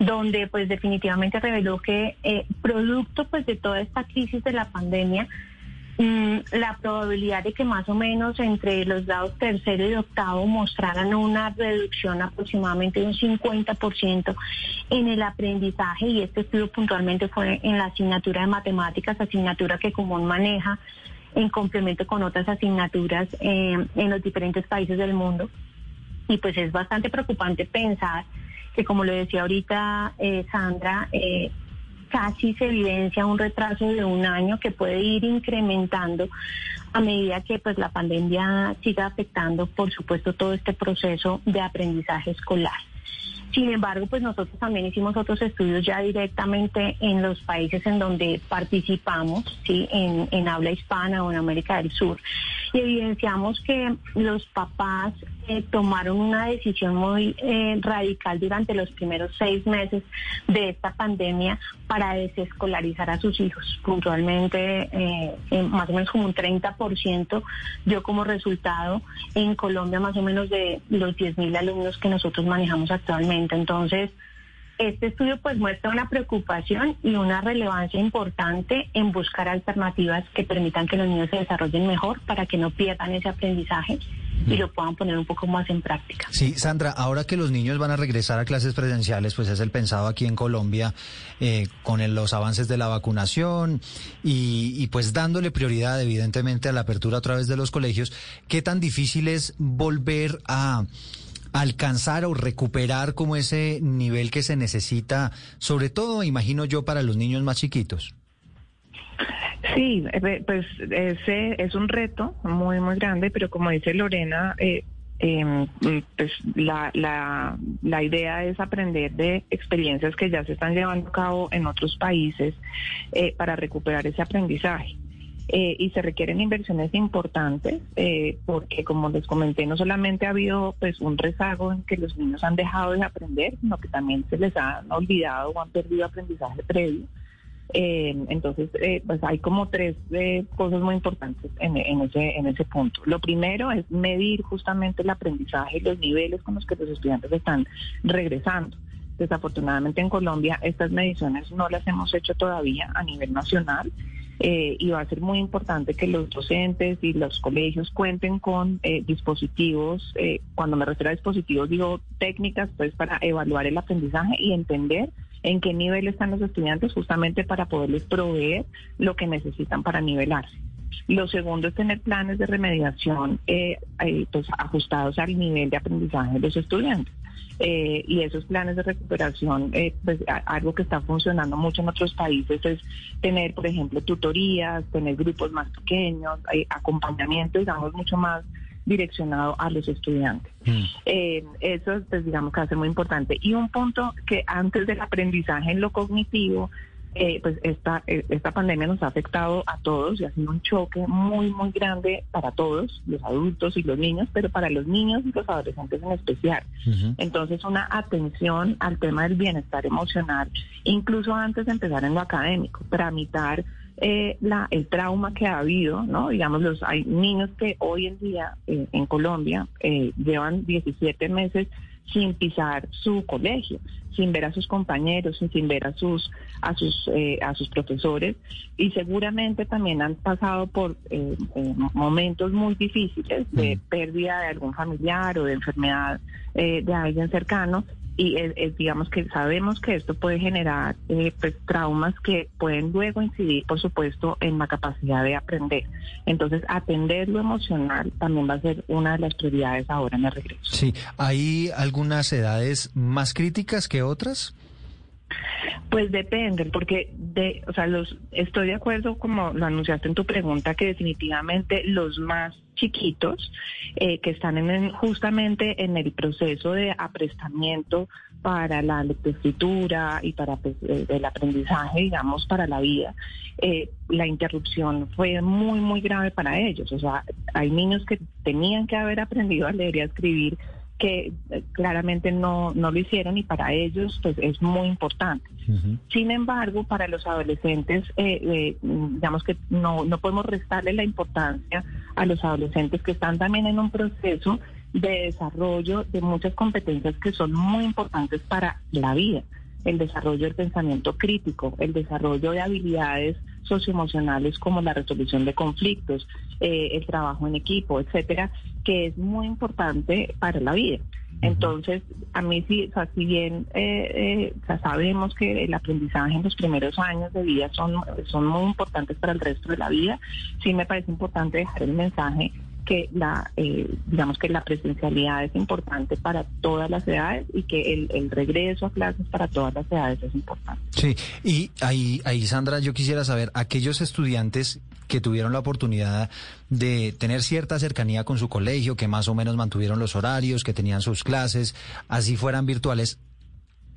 donde pues definitivamente reveló que eh, producto pues de toda esta crisis de la pandemia, mm, la probabilidad de que más o menos entre los grados tercero y octavo mostraran una reducción aproximadamente de un 50% en el aprendizaje y este estudio puntualmente fue en la asignatura de matemáticas, asignatura que Común maneja en complemento con otras asignaturas eh, en los diferentes países del mundo. Y pues es bastante preocupante pensar que, como lo decía ahorita eh, Sandra, eh, casi se evidencia un retraso de un año que puede ir incrementando a medida que pues la pandemia siga afectando, por supuesto, todo este proceso de aprendizaje escolar. Sin embargo, pues nosotros también hicimos otros estudios ya directamente en los países en donde participamos, ¿sí? en habla hispana o en América del Sur, y evidenciamos que los papás eh, tomaron una decisión muy eh, radical durante los primeros seis meses de esta pandemia para desescolarizar a sus hijos. Puntualmente, eh, más o menos como un 30% dio como resultado en Colombia más o menos de los 10.000 alumnos que nosotros manejamos actualmente. Entonces, este estudio pues muestra una preocupación y una relevancia importante en buscar alternativas que permitan que los niños se desarrollen mejor para que no pierdan ese aprendizaje y lo puedan poner un poco más en práctica. Sí, Sandra, ahora que los niños van a regresar a clases presenciales, pues es el pensado aquí en Colombia eh, con el- los avances de la vacunación y, y pues dándole prioridad evidentemente a la apertura a través de los colegios, ¿qué tan difícil es volver a alcanzar o recuperar como ese nivel que se necesita, sobre todo, imagino yo, para los niños más chiquitos? Sí, eh, pues ese es un reto muy, muy grande, pero como dice Lorena, eh, eh, pues la, la, la idea es aprender de experiencias que ya se están llevando a cabo en otros países eh, para recuperar ese aprendizaje. Eh, y se requieren inversiones importantes eh, porque como les comenté no solamente ha habido pues un rezago en que los niños han dejado de aprender sino que también se les han olvidado o han perdido aprendizaje previo eh, entonces, eh, pues hay como tres cosas muy importantes en, en ese en ese punto. Lo primero es medir justamente el aprendizaje y los niveles con los que los estudiantes están regresando. Desafortunadamente en Colombia estas mediciones no las hemos hecho todavía a nivel nacional eh, y va a ser muy importante que los docentes y los colegios cuenten con eh, dispositivos, eh, cuando me refiero a dispositivos digo técnicas pues para evaluar el aprendizaje y entender en qué nivel están los estudiantes justamente para poderles proveer lo que necesitan para nivelarse. Lo segundo es tener planes de remediación eh, eh, pues, ajustados al nivel de aprendizaje de los estudiantes. Eh, y esos planes de recuperación, eh, pues a- algo que está funcionando mucho en otros países es tener, por ejemplo, tutorías, tener grupos más pequeños, eh, acompañamiento, digamos, mucho más direccionado a los estudiantes. Eh, eso, pues digamos que ser muy importante. Y un punto que antes del aprendizaje en lo cognitivo, eh, pues esta, eh, esta pandemia nos ha afectado a todos y ha sido un choque muy, muy grande para todos, los adultos y los niños, pero para los niños y los adolescentes en especial. Entonces, una atención al tema del bienestar emocional, incluso antes de empezar en lo académico, tramitar eh, la, el trauma que ha habido, ¿no? Digamos, los, hay niños que hoy en día eh, en Colombia eh, llevan 17 meses sin pisar su colegio, sin ver a sus compañeros, sin, ver a sus a sus eh, a sus profesores. Y seguramente también han pasado por eh, eh, momentos muy difíciles de pérdida de algún familiar o de enfermedad eh, de alguien cercano y es, es, digamos que sabemos que esto puede generar eh, pues, traumas que pueden luego incidir, por supuesto, en la capacidad de aprender. Entonces, atender lo emocional también va a ser una de las prioridades ahora en el regreso. Sí, ¿hay algunas edades más críticas que otras? Pues depende, porque de, o sea, los estoy de acuerdo como lo anunciaste en tu pregunta que definitivamente los más chiquitos eh, que están en justamente en el proceso de aprestamiento para la lectoescritura y para pues, eh, el aprendizaje, digamos, para la vida, eh, la interrupción fue muy, muy grave para ellos. O sea, hay niños que tenían que haber aprendido a leer y a escribir que eh, claramente no, no lo hicieron y para ellos pues es muy importante. Sin embargo, para los adolescentes, eh, eh, digamos que no, no podemos restarle la importancia a los adolescentes que están también en un proceso de desarrollo de muchas competencias que son muy importantes para la vida. El desarrollo del pensamiento crítico, el desarrollo de habilidades socioemocionales como la resolución de conflictos, eh, el trabajo en equipo, etcétera, que es muy importante para la vida. Entonces, a mí sí, o sea, si bien eh, eh, o sea, sabemos que el aprendizaje en los primeros años de vida son, son muy importantes para el resto de la vida, sí me parece importante dejar el mensaje que la eh, digamos que la presencialidad es importante para todas las edades y que el, el regreso a clases para todas las edades es importante. Sí, y ahí, ahí Sandra, yo quisiera saber, aquellos estudiantes que tuvieron la oportunidad de tener cierta cercanía con su colegio, que más o menos mantuvieron los horarios, que tenían sus clases, así fueran virtuales,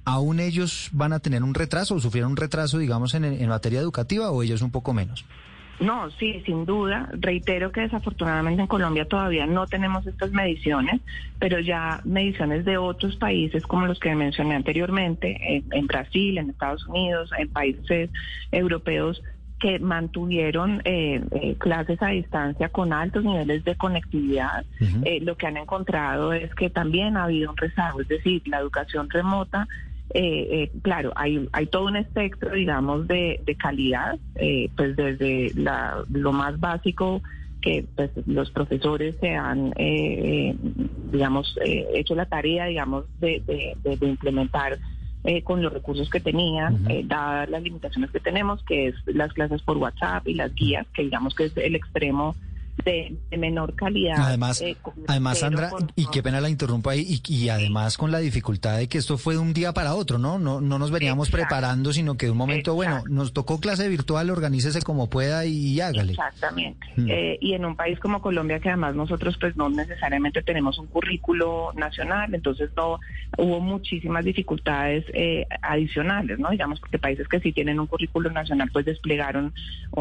¿aún ellos van a tener un retraso o sufrieron un retraso, digamos, en, en materia educativa o ellos un poco menos? No, sí, sin duda. Reitero que desafortunadamente en Colombia todavía no tenemos estas mediciones, pero ya mediciones de otros países como los que mencioné anteriormente, en, en Brasil, en Estados Unidos, en países europeos que mantuvieron eh, eh, clases a distancia con altos niveles de conectividad, eh, lo que han encontrado es que también ha habido un rezago, es decir, la educación remota eh, eh, claro, hay, hay todo un espectro, digamos, de, de calidad, eh, pues desde la, lo más básico que pues, los profesores se han, eh, eh, digamos, eh, hecho la tarea, digamos, de, de, de implementar eh, con los recursos que tenían, eh, dadas las limitaciones que tenemos, que es las clases por WhatsApp y las guías, que digamos que es el extremo de, de menor calidad. Además, eh, además Sandra, con- y qué pena la interrumpa ahí, y, y además con la dificultad de que esto fue de un día para otro, ¿no? No, no nos veníamos preparando, sino que de un momento, bueno, nos tocó clase virtual, organícese como pueda y, hágale. Exactamente. Mm. Eh, y en un país como Colombia, que además nosotros pues no necesariamente tenemos un currículo nacional, entonces no hubo muchísimas dificultades eh, adicionales, ¿no? Digamos, porque países que sí tienen un currículo nacional pues desplegaron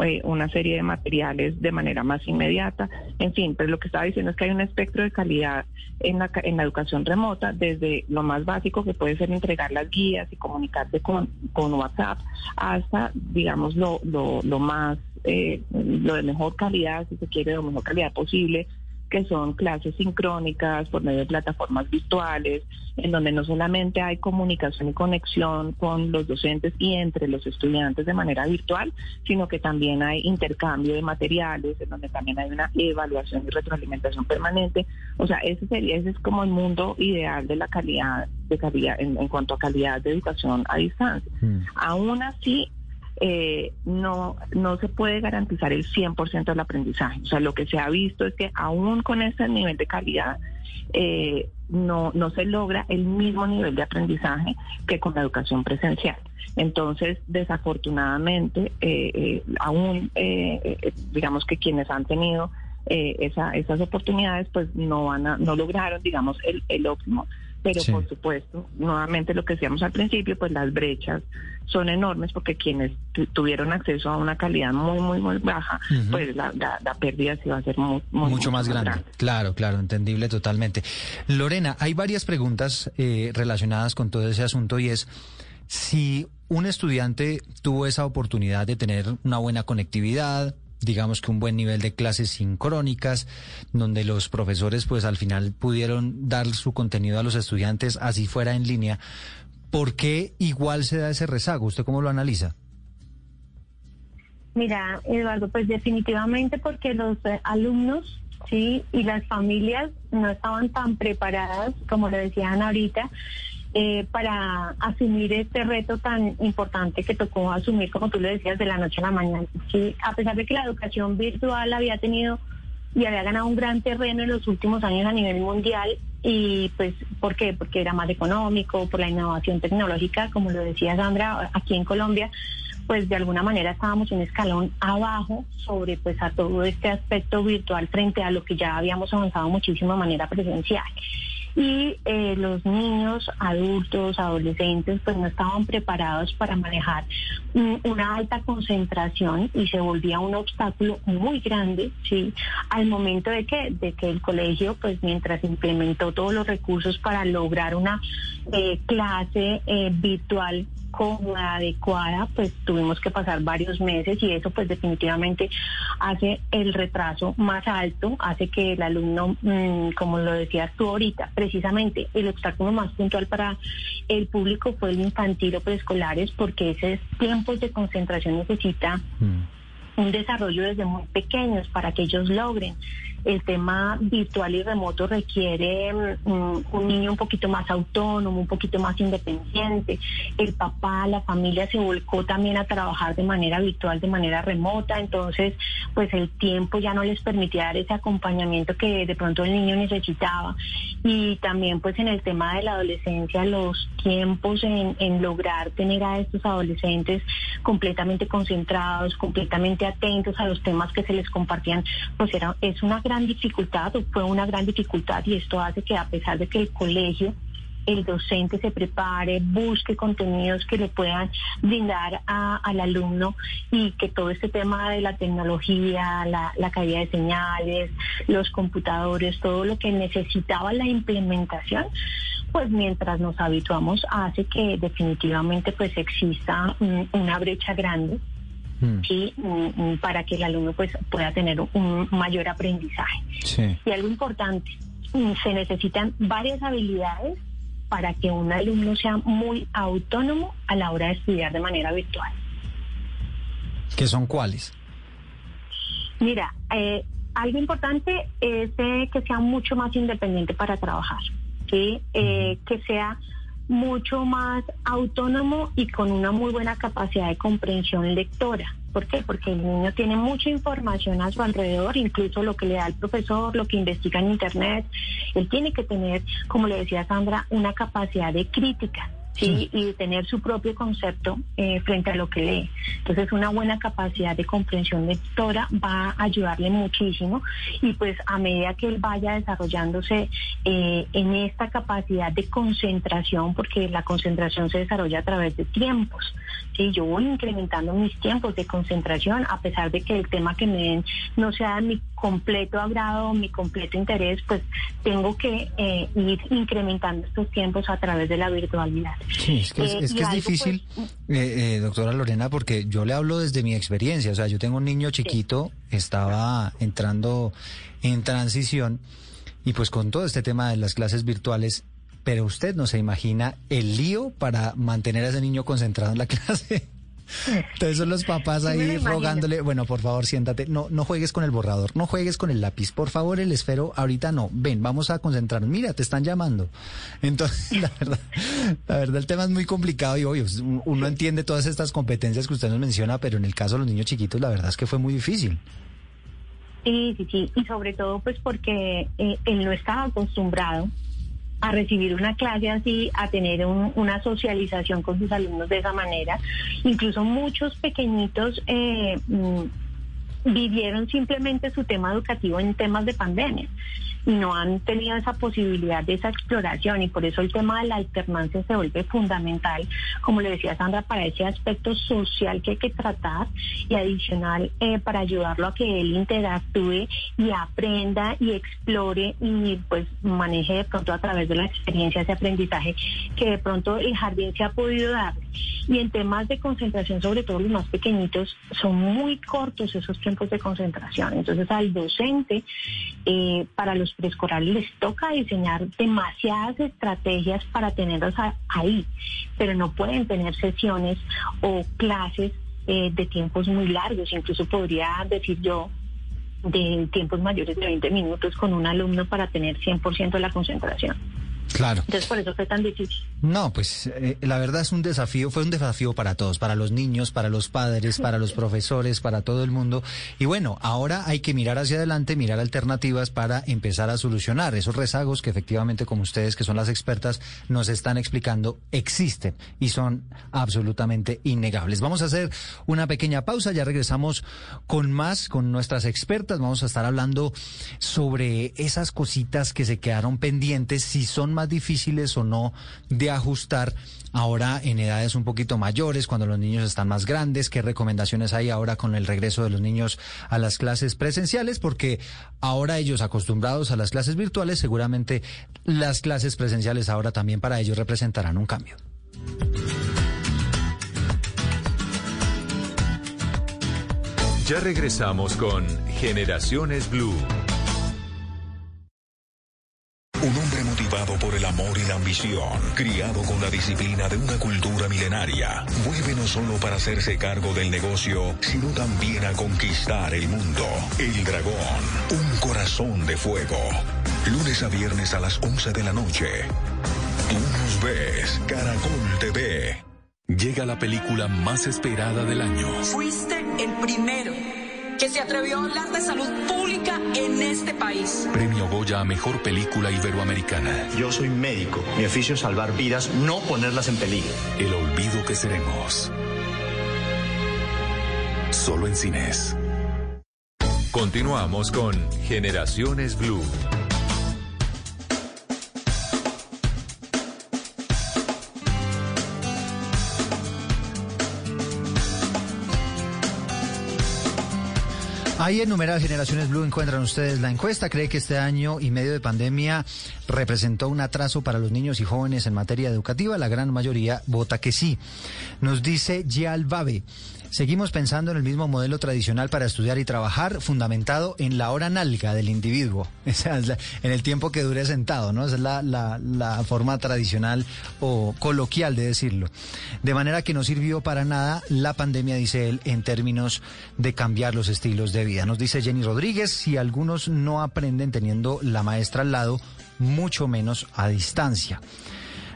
eh, una serie de materiales de manera más inmediata. En fin, pues lo que estaba diciendo es que hay un espectro de calidad en la, en la educación remota, desde lo más básico que puede ser entregar las guías y comunicarse con, con WhatsApp, hasta, digamos, lo, lo, lo más, eh, lo de mejor calidad, si se quiere, de mejor calidad posible, que son clases sincrónicas por medio de plataformas virtuales, en donde no solamente hay comunicación y conexión con los docentes y entre los estudiantes de manera virtual, sino que también hay intercambio de materiales, en donde también hay una evaluación y retroalimentación permanente. O sea, ese sería, ese es como el mundo ideal de la calidad, de calidad en, en cuanto a calidad de educación a distancia. Aún así, eh, no, no se puede garantizar el 100% del aprendizaje. O sea, lo que se ha visto es que aún con ese nivel de calidad, eh, no, no se logra el mismo nivel de aprendizaje que con la educación presencial. Entonces, desafortunadamente, eh, eh, aún, eh, eh, digamos que quienes han tenido eh, esa, esas oportunidades, pues no van a, no lograron, digamos, el, el óptimo. Pero Sí. por supuesto, nuevamente lo que decíamos al principio, pues las brechas son enormes porque quienes tu- tuvieron acceso a una calidad muy, muy, muy baja, pues la, la, la pérdida sí va a ser muy, muy- mucho más grande. Claro, claro, entendible totalmente. Lorena, hay varias preguntas eh, relacionadas con todo ese asunto y es si un estudiante tuvo esa oportunidad de tener una buena conectividad, digamos que un buen nivel de clases sincrónicas, donde los profesores pues al final pudieron dar su contenido a los estudiantes así fuera en línea, ¿por qué igual se da ese rezago? ¿Usted cómo lo analiza? Mira, Eduardo, pues definitivamente porque los eh, alumnos, sí, y las familias no estaban tan preparadas, como lo decían ahorita, eh, para asumir este reto tan importante que tocó asumir, como tú lo decías, de la noche a la mañana. Sí, a pesar de que la educación virtual había tenido y había ganado un gran terreno en los últimos años a nivel mundial. Y pues, ¿por qué? Porque era más económico, por la innovación tecnológica, como lo decía Sandra, aquí en Colombia, pues de alguna manera estábamos un escalón abajo sobre pues a todo este aspecto virtual frente a lo que ya habíamos avanzado muchísimo de manera presencial y eh, los niños, adultos, adolescentes, pues no estaban preparados para manejar mm, una alta concentración y se volvía un obstáculo muy grande, sí, al momento de que de que el colegio, pues mientras implementó todos los recursos para lograr una eh, clase eh, virtual cómoda, adecuada, pues tuvimos que pasar varios meses y eso pues definitivamente hace el retraso más alto, hace que el alumno, mm, como lo decías tú ahorita, precisamente el obstáculo más puntual para el público fue el infantil o preescolares porque ese tiempos de concentración necesita un desarrollo desde muy pequeños para que ellos logren. El tema virtual y remoto requiere mm, un niño un poquito más autónomo, un poquito más independiente. El papá, la familia se volcó también a trabajar de manera virtual, de manera remota, entonces pues el tiempo ya no les permitía dar ese acompañamiento que de pronto el niño necesitaba. Y también pues en el tema de la adolescencia, los tiempos en, en lograr tener a estos adolescentes completamente concentrados, completamente atentos a los temas que se les compartían, pues era, es una gran dificultad o fue una gran dificultad y esto hace que a pesar de que el colegio el docente se prepare, busque contenidos que le puedan brindar al alumno y que todo este tema de la tecnología, la, la caída de señales, los computadores, todo lo que necesitaba la implementación, pues mientras nos habituamos hace que definitivamente pues exista una brecha grande mm, mm, para que el alumno pues pueda tener un mayor aprendizaje. Sí. Y algo importante, mm, se necesitan varias habilidades para que un alumno sea muy autónomo a la hora de estudiar de manera virtual. ¿Qué son cuáles? Mira, eh, algo importante es eh, que sea mucho más independiente para trabajar, ¿sí? Eh, que sea mucho más autónomo y con una muy buena capacidad de comprensión lectora. ¿Por qué? Porque el niño tiene mucha información a su alrededor, incluso lo que le da el profesor, lo que investiga en Internet. Él tiene que tener, como le decía Sandra, una capacidad de crítica. ¿Sí? y tener su propio concepto eh, frente a lo que lee. Entonces, una buena capacidad de comprensión lectora va a ayudarle muchísimo y pues a medida que él vaya desarrollándose eh, en esta capacidad de concentración, porque la concentración se desarrolla a través de tiempos, ¿sí? yo voy incrementando mis tiempos de concentración a pesar de que el tema que me den no sea de mi completo agrado, mi completo interés, pues tengo que eh, ir incrementando estos tiempos a través de la virtualidad. Sí, es que es, Eh, es y que es algo, difícil, pues, eh, eh, doctora Lorena, porque yo le hablo desde mi experiencia. O sea, yo tengo un niño chiquito, estaba entrando en transición y pues con todo este tema de las clases virtuales, pero usted no se imagina el lío para mantener a ese niño concentrado en la clase. Entonces son los papás ahí rogándole, bueno, por favor, siéntate, no, no juegues con el borrador, no juegues con el lápiz, por favor, el esfero, ahorita no, ven, vamos a concentrarnos, mira, te están llamando. Entonces, la verdad, la verdad, el tema es muy complicado y obvio, uno entiende todas estas competencias que usted nos menciona, pero en el caso de los niños chiquitos, la verdad es que fue muy difícil. Sí, sí, sí. Y sobre todo, pues porque eh, él no estaba acostumbrado a recibir una clase así, a tener un- una socialización con sus alumnos de esa manera. Incluso muchos pequeñitos eh, mm, vivieron simplemente su tema educativo en temas de pandemia no han tenido esa posibilidad de esa exploración y por eso el tema de la alternancia se vuelve fundamental, como le decía Sandra, para ese aspecto social que hay que tratar y adicional eh, para ayudarlo a que él interactúe y aprenda y explore y pues maneje de pronto a través de la experiencia ese aprendizaje que de pronto el jardín se ha podido dar. Y en temas de concentración, sobre todo los más pequeñitos, son muy cortos esos tiempos de concentración. Entonces al docente, eh, para los preescolares les toca diseñar demasiadas estrategias para tenerlos ahí, pero no pueden tener sesiones o clases eh, de tiempos muy largos, incluso podría decir yo de tiempos mayores de 20 minutos con un alumno para tener 100% de la concentración. Claro. Entonces por eso fue tan difícil. No, pues eh, la verdad es un desafío, fue un desafío para todos, para los niños, para los padres, para los profesores, para todo el mundo. Y bueno, ahora hay que mirar hacia adelante, mirar alternativas para empezar a solucionar esos rezagos que efectivamente, como ustedes, que son las expertas, nos están explicando, existen y son absolutamente innegables. Vamos a hacer una pequeña pausa, ya regresamos con más, con nuestras expertas. Vamos a estar hablando sobre esas cositas que se quedaron pendientes, si son más difíciles o no de ajustar ahora en edades un poquito mayores, cuando los niños están más grandes? ¿Qué recomendaciones hay ahora con el regreso de los niños a las clases presenciales? Porque ahora ellos acostumbrados a las clases virtuales, seguramente las clases presenciales ahora también para ellos representarán un cambio. Ya regresamos con Generaciones Blue. Un hombre motivado por el amor y la ambición, criado con la disciplina de una cultura milenaria, vuelve no solo para hacerse cargo del negocio, sino también a conquistar el mundo. El dragón, un corazón de fuego. Lunes a viernes a las 11 de la noche. Tú nos ves, Caracol TV. Llega la película más esperada del año. Fuiste el primero que se atrevió a hablar de salud pública en este país. Premio Goya a Mejor Película Iberoamericana. Yo soy médico. Mi oficio es salvar vidas, no ponerlas en peligro. El olvido que seremos. Solo en cines. Continuamos con Generaciones Blue. Ahí en numeral Generaciones Blue encuentran ustedes la encuesta. ¿Cree que este año y medio de pandemia representó un atraso para los niños y jóvenes en materia educativa? La gran mayoría vota que sí. Nos dice Gial. Seguimos pensando en el mismo modelo tradicional para estudiar y trabajar, fundamentado en la hora nalga del individuo, en el tiempo que dure sentado, ¿no? Esa es la, la- la forma tradicional o coloquial de decirlo. De manera que no sirvió para nada la pandemia, dice él, en términos de cambiar los estilos de vida. Nos dice Jenny Rodríguez, si algunos no aprenden teniendo la maestra al lado, mucho menos a distancia.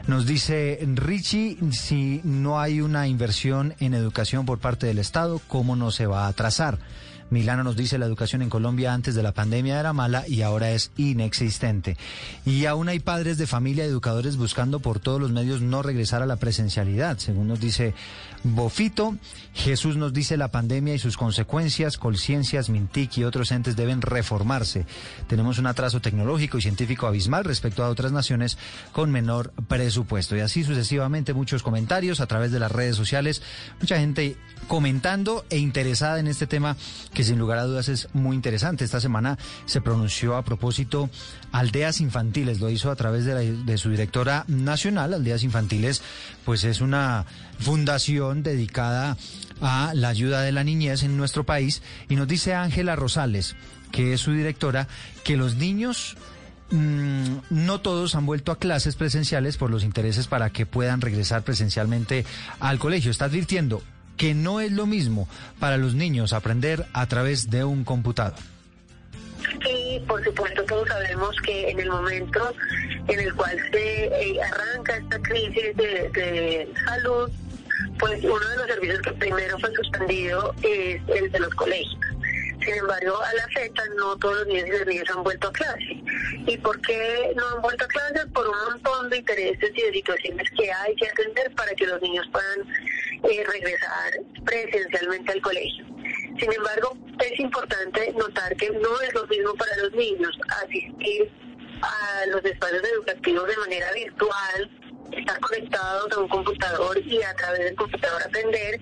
Nos dice Richie, si no hay una inversión en educación por parte del Estado, ¿cómo no se va a atrasar? Milano nos dice la educación en Colombia antes de la pandemia era mala y ahora es inexistente. Y aún hay padres de familia, educadores buscando por todos los medios no regresar a la presencialidad, según nos dice Bofito. Jesús nos dice la pandemia y sus consecuencias, Colciencias, Mintic y otros entes deben reformarse. Tenemos un atraso tecnológico y científico abismal respecto a otras naciones con menor presupuesto. Y así sucesivamente muchos comentarios a través de las redes sociales, mucha gente comentando e interesada en este tema que sin lugar a dudas es muy interesante. Esta semana se pronunció a propósito Aldeas Infantiles, lo hizo a través de, la- de su directora nacional. Aldeas Infantiles, pues es una fundación dedicada a la ayuda de la niñez en nuestro país y nos dice Ángela Rosales, que es su directora, que los niños Mm, no todos han vuelto a clases presenciales por los intereses para que puedan regresar presencialmente al colegio. Está advirtiendo que no es lo mismo para los niños aprender a través de un computador. Sí, por supuesto, todos sabemos que en el momento en el cual se eh, arranca esta crisis de, de salud, pues uno de los servicios que primero fue suspendido es el de los colegios. Sin embargo, a la fecha no todos los niños y las niñas han vuelto a clase. ¿Y por qué no han vuelto a clase? Por un montón de intereses y de situaciones que hay que atender para que los niños puedan eh, regresar presencialmente al colegio. Sin embargo, es importante notar que no es lo mismo para los niños asistir a los espacios educativos de manera virtual, estar conectados a un computador y a través del computador aprender,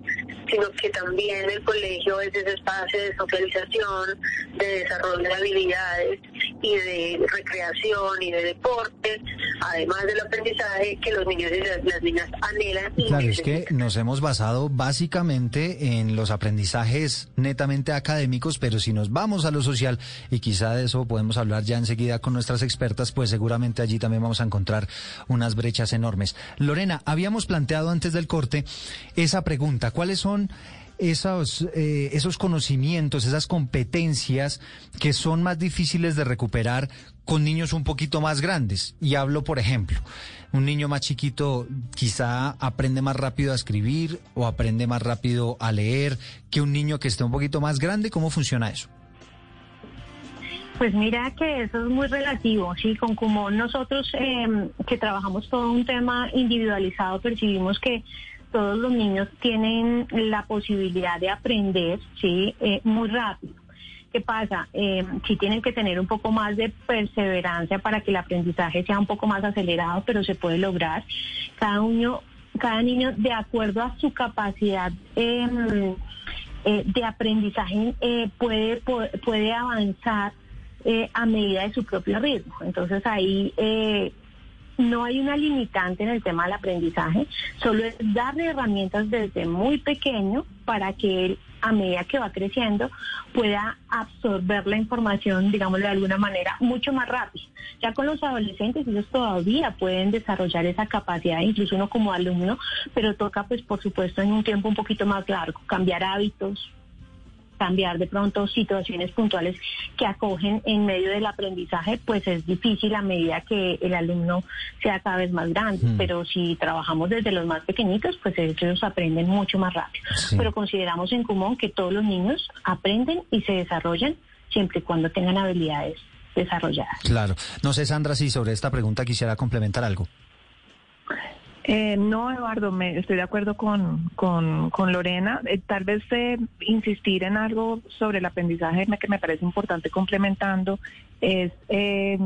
sino que también el colegio es ese espacio de socialización, de desarrollo de habilidades y de recreación y de deporte, además del aprendizaje que los niños y las, las niñas anhelan y Claro, es necesitan. que nos hemos basado básicamente en los aprendizajes netamente académicos, pero si nos vamos a lo social, y quizá de eso podemos hablar ya enseguida con nuestras expertas, pues seguramente allí también vamos a encontrar unas brechas enormes. Lorena, habíamos planteado antes del corte esa pregunta, ¿cuáles son esos, eh, esos conocimientos, esas competencias que son más difíciles de recuperar con niños un poquito más grandes. Y hablo, por ejemplo, un niño más chiquito quizá aprende más rápido a escribir o aprende más rápido a leer que un niño que esté un poquito más grande. ¿Cómo funciona eso? Pues mira que eso es muy relativo, sí, con como nosotros eh, que trabajamos todo un tema individualizado percibimos que todos los niños tienen la posibilidad de aprender, sí, eh, muy rápido. ¿qué pasa? Eh, sí tienen que tener un poco más de perseverancia para que el aprendizaje sea un poco más acelerado, pero se puede lograr. Cada niño, cada niño de acuerdo a su capacidad em, eh, de aprendizaje eh, puede, puede, puede avanzar eh, a medida de su propio ritmo. Entonces ahí eh, no hay una limitante en el tema del aprendizaje, solo es darle herramientas desde muy pequeño para que él, a medida que va creciendo, pueda absorber la información, digámoslo de alguna manera, mucho más rápido. Ya con los adolescentes, ellos todavía pueden desarrollar esa capacidad, incluso uno como alumno, pero toca, pues, por supuesto, en un tiempo un poquito más largo, cambiar hábitos, cambiar de pronto situaciones puntuales que acogen en medio del aprendizaje, pues es difícil a medida que el alumno sea cada vez más grande. Mm. Pero si trabajamos desde los más pequeñitos, pues ellos aprenden mucho más rápido. Sí. Pero consideramos en común que todos los niños aprenden y se desarrollan siempre y cuando tengan habilidades desarrolladas. Claro. No sé, Sandra, si sobre esta pregunta quisiera complementar algo. Eh, no, Eduardo, me, estoy de acuerdo con, con, con Lorena. Eh, tal vez eh, insistir en algo sobre el aprendizaje que me parece importante complementando es eh,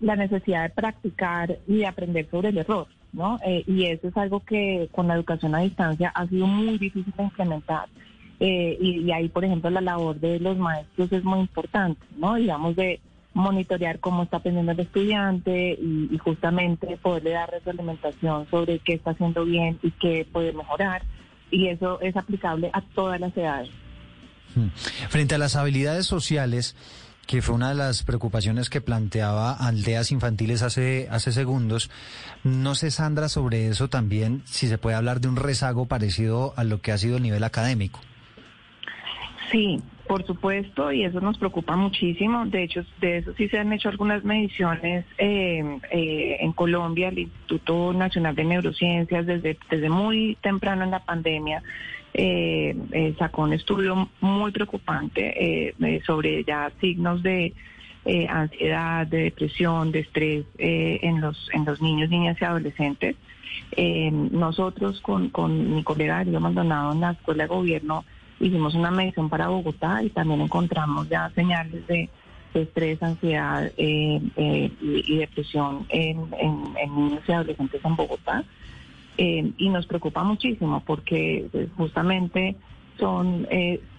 la necesidad de practicar y de aprender sobre el error, ¿no? Eh, y eso es algo que con la educación a distancia ha sido muy difícil de implementar. Y, y ahí, por ejemplo, la labor de los maestros es muy importante, ¿no? Digamos, de monitorear cómo está aprendiendo el estudiante y, y justamente poderle dar retroalimentación sobre qué está haciendo bien y qué puede mejorar. Y eso es aplicable a todas las edades. Frente a las habilidades sociales, que fue una de las preocupaciones que planteaba Aldeas Infantiles hace, hace segundos, no sé, Sandra, sobre eso también, si se puede hablar de un rezago parecido a lo que ha sido el nivel académico. Sí, por supuesto, y eso nos preocupa muchísimo. De hecho, de eso sí se han hecho algunas mediciones eh, eh, en Colombia. El Instituto Nacional de Neurociencias, desde, desde muy temprano en la pandemia, eh, eh, sacó un estudio muy preocupante sobre ya signos de ansiedad, de depresión, de estrés en los en los niños, niñas y adolescentes. Nosotros con, con mi colega Darío Maldonado en la Escuela de Gobierno hicimos una medición para Bogotá y también encontramos ya señales de, estrés, ansiedad eh, eh, y, depresión en, en- en niños y adolescentes en Bogotá. Eh, y nos preocupa muchísimo porque pues, justamente son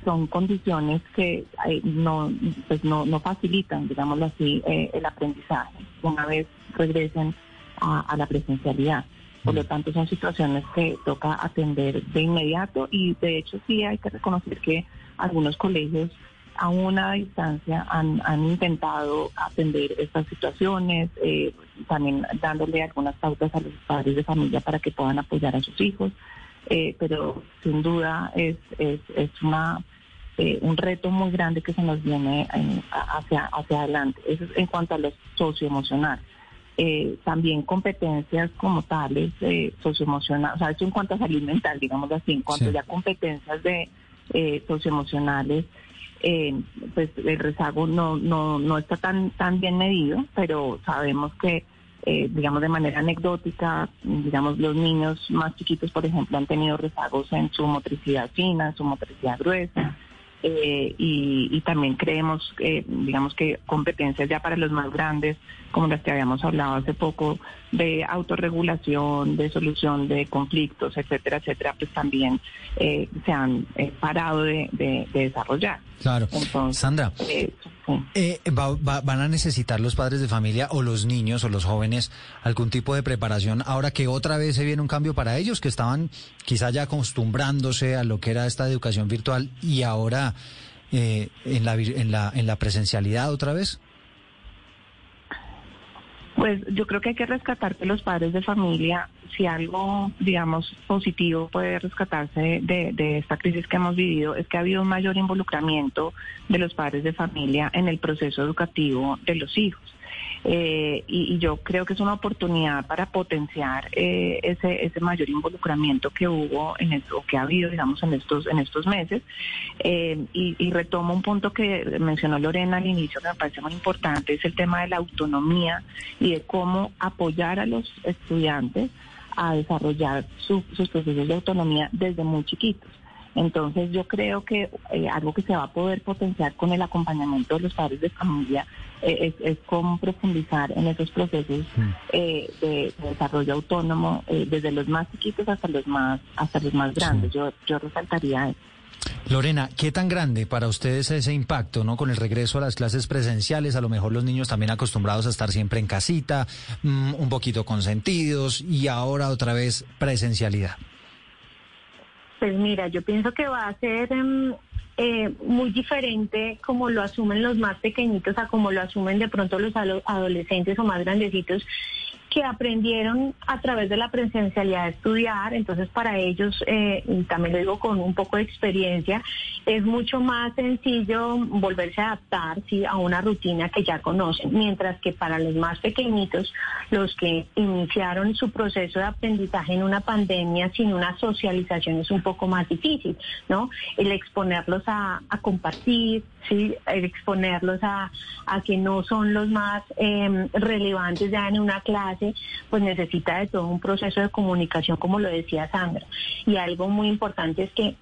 son condiciones que no pues no, no facilitan digámoslo así el aprendizaje una vez regresen a la presencialidad por lo tanto son situaciones que toca atender de inmediato y de hecho sí hay que reconocer que algunos colegios a una distancia han, han intentado atender estas situaciones, eh, también dándole algunas pautas a los padres de familia para que puedan apoyar a sus hijos, eh, pero sin duda es, es, es una eh, un reto muy grande que se nos viene hacia, hacia adelante. Eso es en cuanto a lo socioemocional. Eh, también competencias como tales, eh, socioemocionales, o sea, eso en cuanto a salud mental, digamos así, en cuanto Sí. ya a competencias de eh, socioemocionales, eh, pues el rezago no, no, no está tan, tan bien medido, pero sabemos que, eh, digamos, de manera anecdótica, digamos, los niños más chiquitos, por ejemplo, han tenido rezagos en su motricidad fina, en su motricidad gruesa, eh, y, y también creemos, eh, digamos que competencias ya para los más grandes, como las que habíamos hablado hace poco, de autorregulación, de solución de conflictos, etcétera, etcétera, pues también eh, se han eh, parado de, de- de desarrollar. Claro. Sandra, Eh, va- va- ¿van a necesitar los padres de familia o los niños o los jóvenes algún tipo de preparación ahora que otra vez se viene un cambio para ellos que estaban quizá ya acostumbrándose a lo que era esta educación virtual y ahora eh, en, la, en, la, en la presencialidad otra vez? Pues yo creo que hay que rescatar que los padres de familia, si algo, digamos, positivo puede rescatarse de, de esta crisis que hemos vivido, es que ha habido un mayor involucramiento de los padres de familia en el proceso educativo de los hijos. Eh, y, yo creo que es una oportunidad para potenciar eh, ese, ese mayor involucramiento que hubo en esto, o que ha habido, digamos, en estos, en estos meses. Eh, y, y retomo un punto que mencionó Lorena al inicio, que me parece muy importante, es el tema de la autonomía y de cómo apoyar a los estudiantes a desarrollar su- sus procesos de autonomía desde muy chiquitos. Entonces yo creo que eh, algo que se va a poder potenciar con el acompañamiento de los padres de familia eh, es, es cómo profundizar en esos procesos eh, de, de desarrollo autónomo eh, desde los más chiquitos hasta los más hasta los más grandes. Yo yo resaltaría eso. Lorena, ¿qué tan grande para ustedes ese impacto, no? Con el regreso a las clases presenciales, a lo mejor los niños también acostumbrados a estar siempre en casita, mm, un poquito consentidos y ahora otra vez presencialidad. Pues mira, yo pienso que va a ser em, eh, muy diferente como lo asumen los más pequeñitos a como lo asumen de pronto los adolescentes o más grandecitos que aprendieron a través de la presencialidad a estudiar, entonces para ellos, eh, y también lo digo con un poco de experiencia, es mucho más sencillo volverse a adaptar ¿sí? a una rutina que ya conocen, mientras que para los más pequeñitos, los que iniciaron su proceso de aprendizaje en una pandemia sin una socialización es un poco más difícil, ¿no? El exponerlos a compartir, ¿sí? Exponerlos a, a que no son los más eh, relevantes ya en una clase, pues necesita de todo un proceso de comunicación, como lo decía Sandra. Y algo muy importante es que,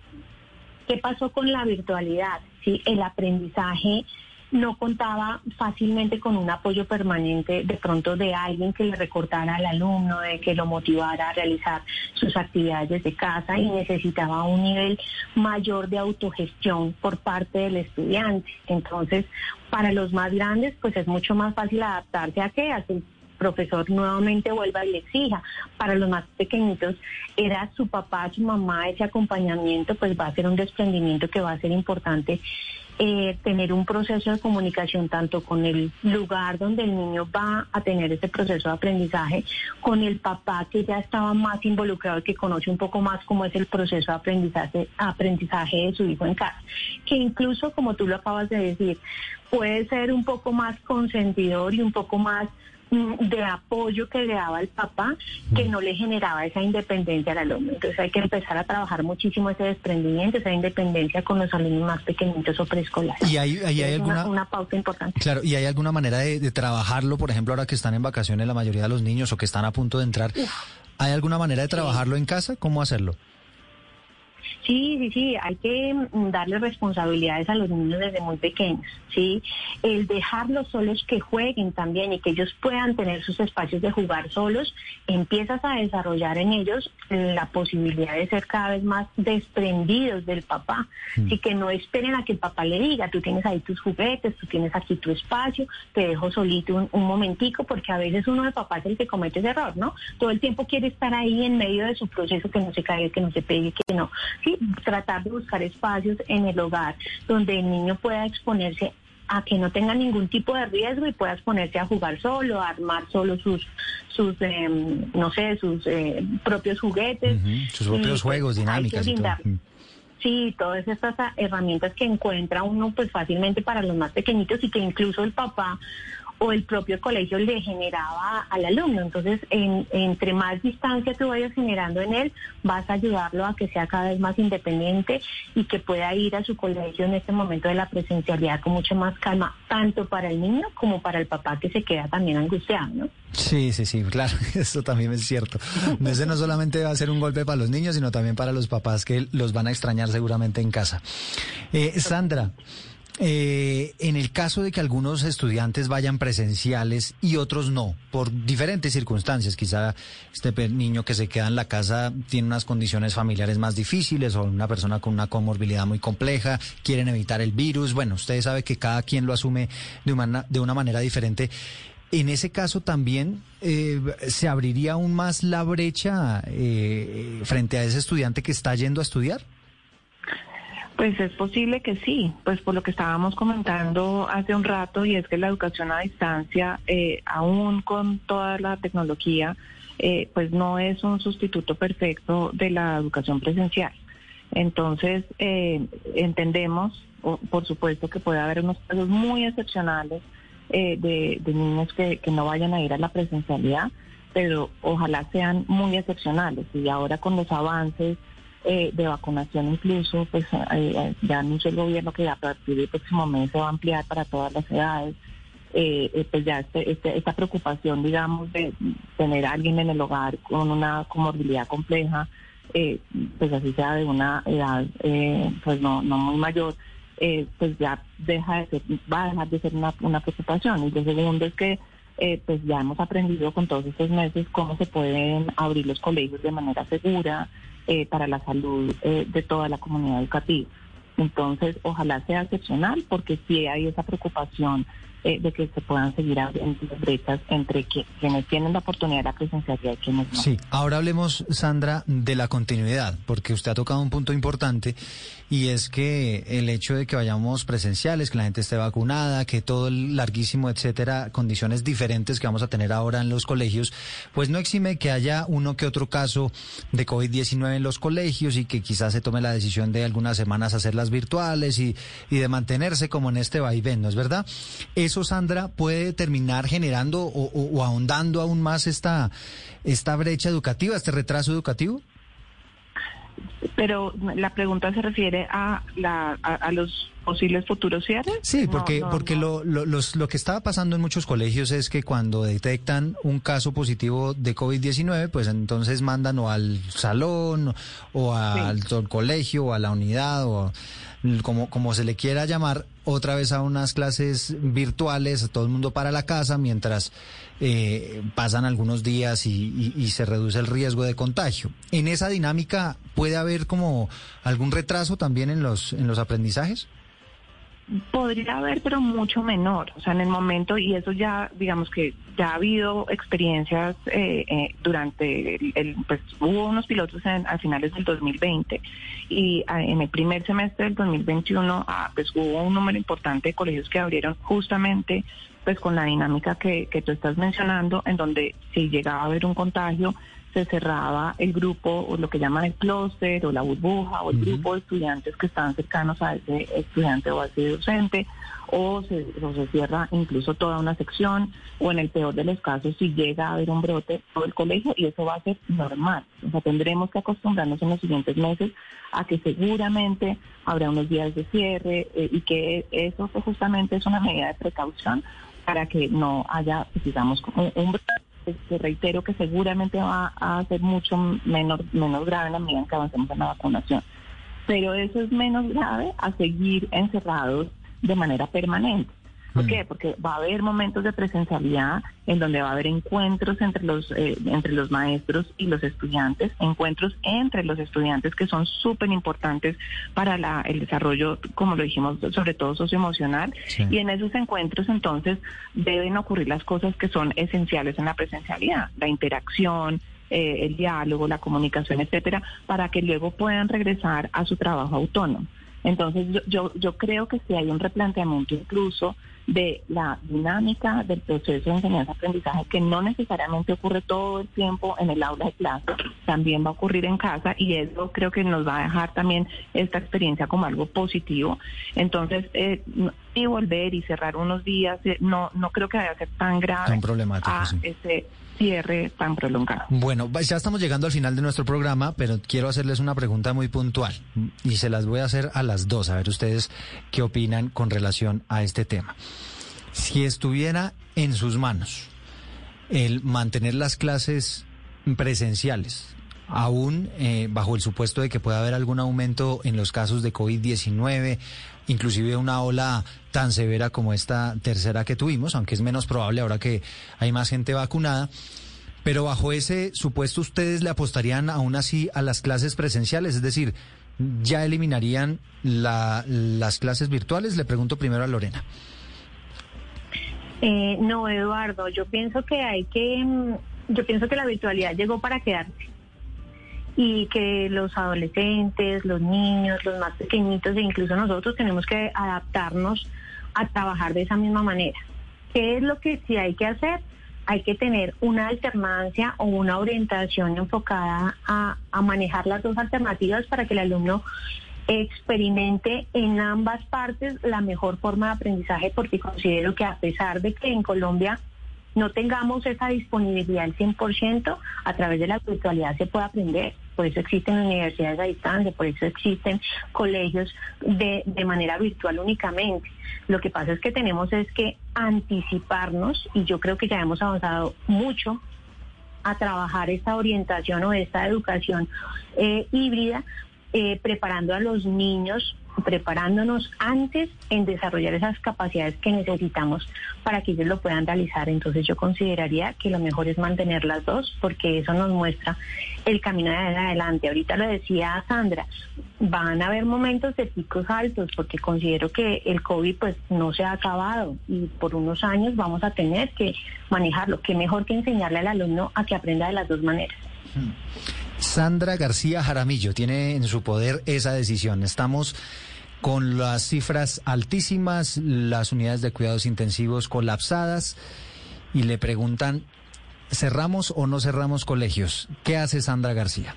¿qué pasó con la virtualidad? ¿Sí? El aprendizaje no contaba fácilmente con un apoyo permanente de pronto de alguien que le recordara al alumno, de que lo motivara a realizar sus actividades desde casa y necesitaba un nivel mayor de autogestión por parte del estudiante. Entonces, para los más grandes, pues es mucho más fácil adaptarse a que a que el profesor nuevamente vuelva y le exija. Para los más pequeñitos, era su papá, su mamá, ese acompañamiento, pues va a ser un desprendimiento que va a ser importante eh, tener un proceso de comunicación tanto con el lugar donde el niño va a tener ese proceso de aprendizaje, con el papá que ya estaba más involucrado y que conoce un poco más cómo es el proceso de aprendizaje, aprendizaje de su hijo en casa, que incluso como tú lo acabas de decir, puede ser un poco más consentidor y un poco más de apoyo que le daba el papá que no le generaba esa independencia al alumno. Entonces hay que empezar a trabajar muchísimo ese desprendimiento, esa independencia con los alumnos más pequeñitos o preescolares. ¿Y hay, ahí hay Es una, alguna... una pauta importante. Claro, ¿y hay alguna manera de, de trabajarlo, por ejemplo, ahora que están en vacaciones la mayoría de los niños o que están a punto de entrar? ¿Hay alguna manera de trabajarlo en casa? ¿Cómo hacerlo? Sí, sí, sí, hay que mm, darle responsabilidades a los niños desde muy pequeños, ¿sí? El dejarlos solos que jueguen también y que ellos puedan tener sus espacios de jugar solos, empiezas a desarrollar en ellos la posibilidad de ser cada vez más desprendidos del papá, y que no esperen a que el papá le diga, tú tienes ahí tus juguetes, tú tienes aquí tu espacio, te dejo solito un, un momentico, porque a veces uno de papá es el que comete ese error, ¿no? Todo el tiempo quiere estar ahí en medio de su proceso, que no se caiga, que no se pegue, que no. Sí, tratar de buscar espacios en el hogar donde el niño pueda exponerse a que no tenga ningún tipo de riesgo y pueda exponerse a jugar solo, a armar solo sus, sus eh, no sé, sus eh, propios juguetes. Sus propios pues, juegos, dinámicas y todo. brindar- Sí, todas estas herramientas que encuentra uno pues fácilmente para los más pequeñitos y que incluso el papá o el propio colegio le generaba al alumno. Entonces, en- entre más distancia tú vayas generando en él, vas a ayudarlo a que sea cada vez más independiente y que pueda ir a su colegio en este momento de la presencialidad con mucha más calma, tanto para el niño como para el papá que se queda también angustiado, ¿no? Sí, sí, sí, claro, eso también es cierto. Ese no solamente va a ser un golpe para los niños, sino también para los papás que los van a extrañar seguramente en casa. Eh, Sandra, eh, en el caso de que algunos estudiantes vayan presenciales y otros no, por diferentes circunstancias, quizá este niño que se queda en la casa tiene unas condiciones familiares más difíciles o una persona con una comorbilidad muy compleja, quieren evitar el virus, bueno, ustedes saben que cada quien lo asume de una, de una manera diferente. En ese caso también eh, se abriría aún más la brecha eh, frente a ese estudiante que está yendo a estudiar. Pues es posible que sí, pues por lo que estábamos comentando hace un rato y es que la educación a distancia, eh, aún con toda la tecnología, eh, pues no es un sustituto perfecto de la educación presencial. Entonces, eh, entendemos, o- por supuesto, que puede haber unos casos muy excepcionales eh, de, niños que no vayan a ir a la presencialidad, pero ojalá sean muy excepcionales. Y ahora con los avances eh, de vacunación incluso, pues eh, eh, ya anunció el gobierno que a partir del próximo mes se va a ampliar para todas las edades. Eh, eh, pues ya este, este- esta preocupación, digamos, de tener a alguien en el hogar con una comorbilidad compleja, eh, pues así sea de una edad pues no, no muy mayor, pues ya deja de ser, va a dejar de ser una, una preocupación. Y lo segundo es que eh, pues ya hemos aprendido con todos estos meses cómo se pueden abrir los colegios de manera segura eh, para la salud eh, de toda la comunidad educativa. Entonces, ojalá sea excepcional porque sí hay esa preocupación eh, de que se puedan seguir abriendo brechas entre quienes tienen la oportunidad de la presencialidad y quienes no. Sí, ahora hablemos, Sandra, de la continuidad, porque usted ha tocado un punto importante y es que el hecho de que vayamos presenciales, que la gente esté vacunada, que todo el larguísimo, etcétera, condiciones diferentes que vamos a tener ahora en los colegios, pues no exime que haya uno que otro caso de COVID-19 en los colegios y que quizás se tome la decisión de algunas semanas hacerlas virtuales y, y de mantenerse como en este vaivén, ¿no es verdad? Eso, Sandra, puede terminar generando o, o- o ahondando aún más esta, esta brecha educativa, este retraso educativo. Pero la pregunta se refiere a, la, a, a los posibles futuros cierres. Sí, No, porque, no, porque Lo, lo, los- lo que estaba pasando en muchos colegios es que cuando detectan un caso positivo de COVID-19, pues entonces mandan o al salón o al to- colegio o a la unidad o como, como se le quiera llamar, otra vez a unas clases virtuales, todo el mundo para la casa mientras eh, pasan algunos días y, y- y se reduce el riesgo de contagio. En esa dinámica puede haber como algún retraso también en los, en los aprendizajes. Podría haber, pero mucho menor. O sea, en el momento, y eso ya, digamos que ya ha habido experiencias eh, eh, durante, el, pues hubo unos pilotos en- a finales del 2020 y ah, en el primer semestre del 2021, ah, pues hubo un número importante de colegios que abrieron justamente pues con la dinámica que, que tú estás mencionando, en donde si llegaba a haber un contagio, se cerraba el grupo, o lo que llaman el clúster, o la burbuja, o el grupo de estudiantes que estaban cercanos a ese estudiante o a ese docente, o se, o se cierra incluso toda una sección, o en el peor de los casos, si llega a haber un brote, todo el colegio, y eso va a ser normal. O sea, tendremos que acostumbrarnos en los siguientes meses a que seguramente habrá unos días de cierre, eh, y que eso pues, justamente es una medida de precaución para que no haya, pues, digamos, un, un que reitero que seguramente va a ser mucho menos, menos grave en la medida en que avancemos en la vacunación. Pero eso es menos grave a seguir encerrados de manera permanente. ¿Por qué? Porque va a haber momentos de presencialidad en donde va a haber encuentros entre los eh, entre los maestros y los estudiantes, encuentros entre los estudiantes que son súper importantes para la- el desarrollo, como lo dijimos, sobre todo socioemocional. Y en esos encuentros entonces deben ocurrir las cosas que son esenciales en la presencialidad, la interacción, eh, el diálogo, la comunicación, etcétera, para que luego puedan regresar a su trabajo autónomo. Entonces, yo, yo, yo creo que si hay un replanteamiento incluso de la dinámica del proceso de enseñanza-aprendizaje, que no necesariamente ocurre todo el tiempo en el aula de clase, también va a ocurrir en casa y eso creo que nos va a dejar también esta experiencia como algo positivo. Entonces, eh, y volver y cerrar unos días, eh, no, no creo que vaya a ser tan grave Tan problemático, a sí. ese cierre tan prolongado. Bueno, ya estamos llegando al final de nuestro programa, pero quiero hacerles una pregunta muy puntual y se las voy a hacer a las dos, a ver ustedes qué opinan con relación a este tema. Si estuviera en sus manos el mantener las clases presenciales, aún eh, bajo el supuesto de que pueda haber algún aumento en los casos de COVID-19, inclusive una ola tan severa como esta tercera que tuvimos, aunque es menos probable ahora que hay más gente vacunada. Pero bajo ese supuesto, ¿ustedes le apostarían aún así a las clases presenciales? Es decir, ¿ya eliminarían la- las clases virtuales? Le pregunto primero a Lorena. Eh, no, Eduardo, yo pienso que hay que, mm, yo pienso que la virtualidad llegó para quedarse y que los adolescentes, los niños, los más pequeñitos e incluso nosotros tenemos que adaptarnos a trabajar de esa misma manera. ¿Qué es lo que sí hay que hacer? Hay que tener una alternancia o una orientación enfocada a, a manejar las dos alternativas para que el alumno experimente en ambas partes la mejor forma de aprendizaje porque considero que a pesar de que en Colombia no tengamos esa disponibilidad al 100%, a través de la virtualidad se puede aprender. Por eso existen universidades a distancia, por eso existen colegios de, de manera virtual únicamente. Lo que pasa es que tenemos es que anticiparnos, y yo creo que ya hemos avanzado mucho a trabajar esta orientación o esta educación eh, híbrida, eh, preparando a los niños preparándonos antes en desarrollar esas capacidades que necesitamos para que ellos lo puedan realizar. Entonces yo consideraría que lo mejor es mantener las dos porque eso nos muestra el camino de adelante. Ahorita lo decía Sandra, van a haber momentos de picos altos porque considero que el COVID pues no se ha acabado y por unos años vamos a tener que manejarlo. Qué mejor que enseñarle al alumno a que aprenda de las dos maneras. Sandra García Jaramillo tiene en su poder esa decisión. Estamos con las cifras altísimas, las unidades de cuidados intensivos colapsadas y le preguntan, ¿cerramos o no cerramos colegios? ¿Qué hace Sandra García?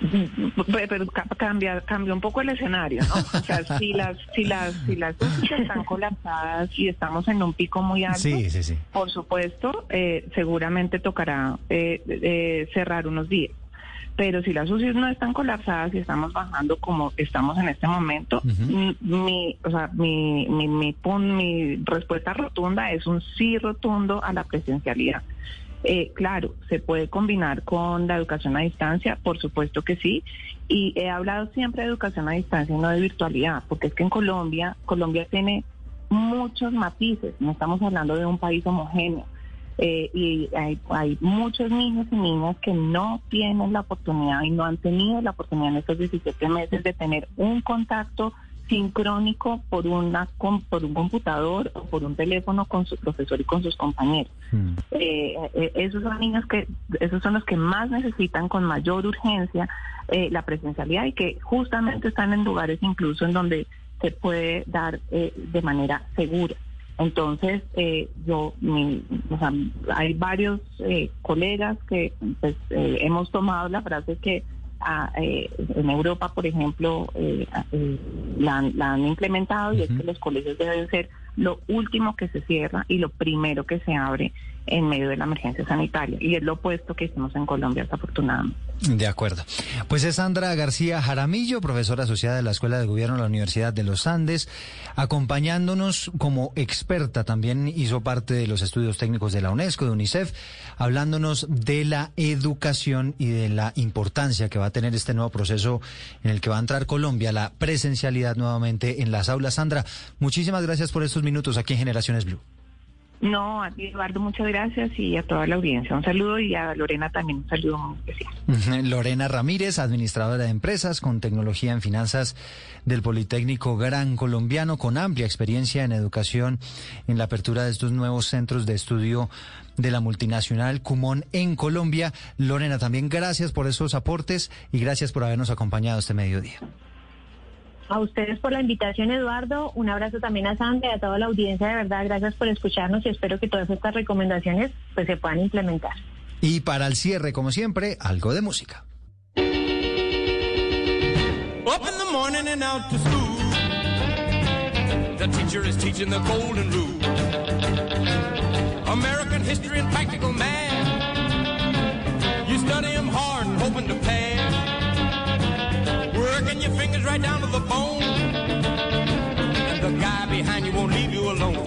pero cambia cambia un poco el escenario, ¿no? O sea, si las si las si las están colapsadas y estamos en un pico muy alto, sí, sí, sí. por supuesto, eh, seguramente tocará eh, eh, cerrar unos días. Pero si las UCI no están colapsadas y estamos bajando como estamos en este momento, mi, o sea, mi, mi, mi, mi respuesta rotunda es un sí rotundo a la presencialidad. Eh, claro, se puede combinar con la educación a distancia, por supuesto que sí. Y he hablado siempre de educación a distancia y no de virtualidad, porque es que en Colombia, Colombia tiene muchos matices, no estamos hablando de un país homogéneo. Eh, y hay, hay muchos niños y niñas que no tienen la oportunidad y no han tenido la oportunidad en estos 17 meses de tener un contacto sincrónico por una por un computador o por un teléfono con su profesor y con sus compañeros. Hmm. Eh, eh, esos son niños que esos son los que más necesitan con mayor urgencia eh, la presencialidad y que justamente están en lugares incluso en donde se puede dar de manera segura. Entonces, yo, o sea, hay varios colegas que pues, hemos tomado la frase que eh, en Europa, por ejemplo, eh, eh, la, han implementado y es que los colegios deben ser lo último que se cierra y lo primero que se abre en medio de la emergencia sanitaria. Y es lo opuesto que hicimos en Colombia, desafortunadamente. De acuerdo. Pues es Sandra García Jaramillo, profesora asociada de la Escuela de Gobierno de la Universidad de los Andes, acompañándonos como experta. También hizo parte de los estudios técnicos de la UNESCO, de UNICEF, hablándonos de la educación y de la importancia que va a tener este nuevo proceso en el que va a entrar Colombia, la presencialidad nuevamente en las aulas. Sandra, muchísimas gracias por estos minutos aquí en Generaciones Blue. No, a ti Eduardo, muchas gracias y a toda la audiencia. Un saludo y a Lorena también un saludo muy especial. Lorena Ramírez, administradora de empresas con tecnología en finanzas del Politécnico Gran Colombiano, con amplia experiencia en educación en la apertura de estos nuevos centros de estudio de la multinacional Cumón en Colombia. Lorena, también gracias por esos aportes y gracias por habernos acompañado este mediodía. A ustedes por la invitación, Eduardo. Un abrazo también a Sandra y a toda la audiencia. De verdad, gracias por escucharnos y espero que todas estas recomendaciones pues se puedan implementar. Y para el cierre, como siempre, algo de música. Up in the morning and out to school. The teacher is teaching the golden rule. American history and practical math. You study them hard and hoping to pass. Working your fingers right down to the bone. And the guy behind you won't leave you alone.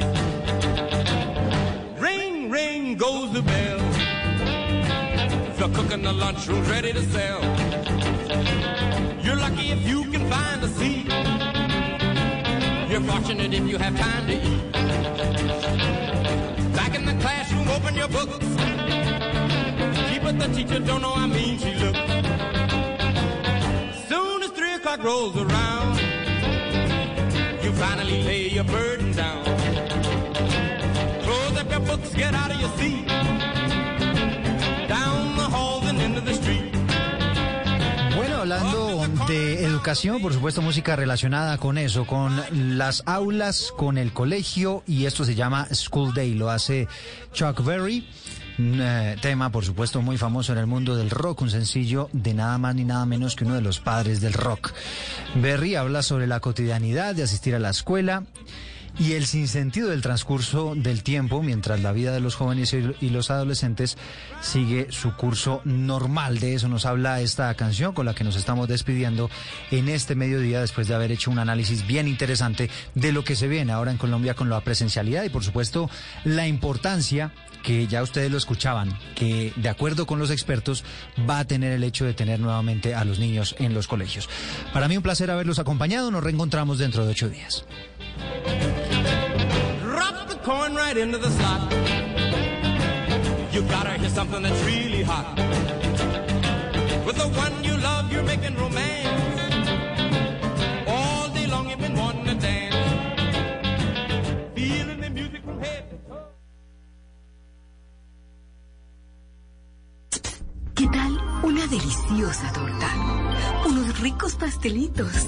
Ring, ring goes the bell. The cook in the lunchroom's ready to sell. You're lucky if you can find a seat. You're fortunate if you have time to eat. Back in the classroom, open your books. Gee, but the teacher don't know how mean she looks. Soon as three o'clock rolls around, you finally lay your burden down. Close up your books, get out of your seat. Down the halls and into the street. Bueno, hablando de educación, por supuesto, música relacionada con eso, con las aulas, con el colegio, y esto se llama School Day, lo hace Chuck Berry. Un eh, tema, por supuesto, muy famoso en el mundo del rock, un sencillo de nada más ni nada menos que uno de los padres del rock. Berry habla sobre la cotidianidad de asistir a la escuela y el sinsentido del transcurso del tiempo mientras la vida de los jóvenes y los adolescentes sigue su curso normal. De eso nos habla esta canción con la que nos estamos despidiendo en este mediodía después de haber hecho un análisis bien interesante de lo que se viene ahora en Colombia con la presencialidad y por supuesto la importancia que ya ustedes lo escuchaban, que de acuerdo con los expertos va a tener el hecho de tener nuevamente a los niños en los colegios. Para mí un placer haberlos acompañado, nos reencontramos dentro de ocho días. Drop the coin right into the slot. You gotta hear something that's really hot. With the one you love, you're making romance. All day long you've been wanting to dance. Feeling the music from head to toe. ¿Qué tal una deliciosa torta? Unos ricos pastelitos,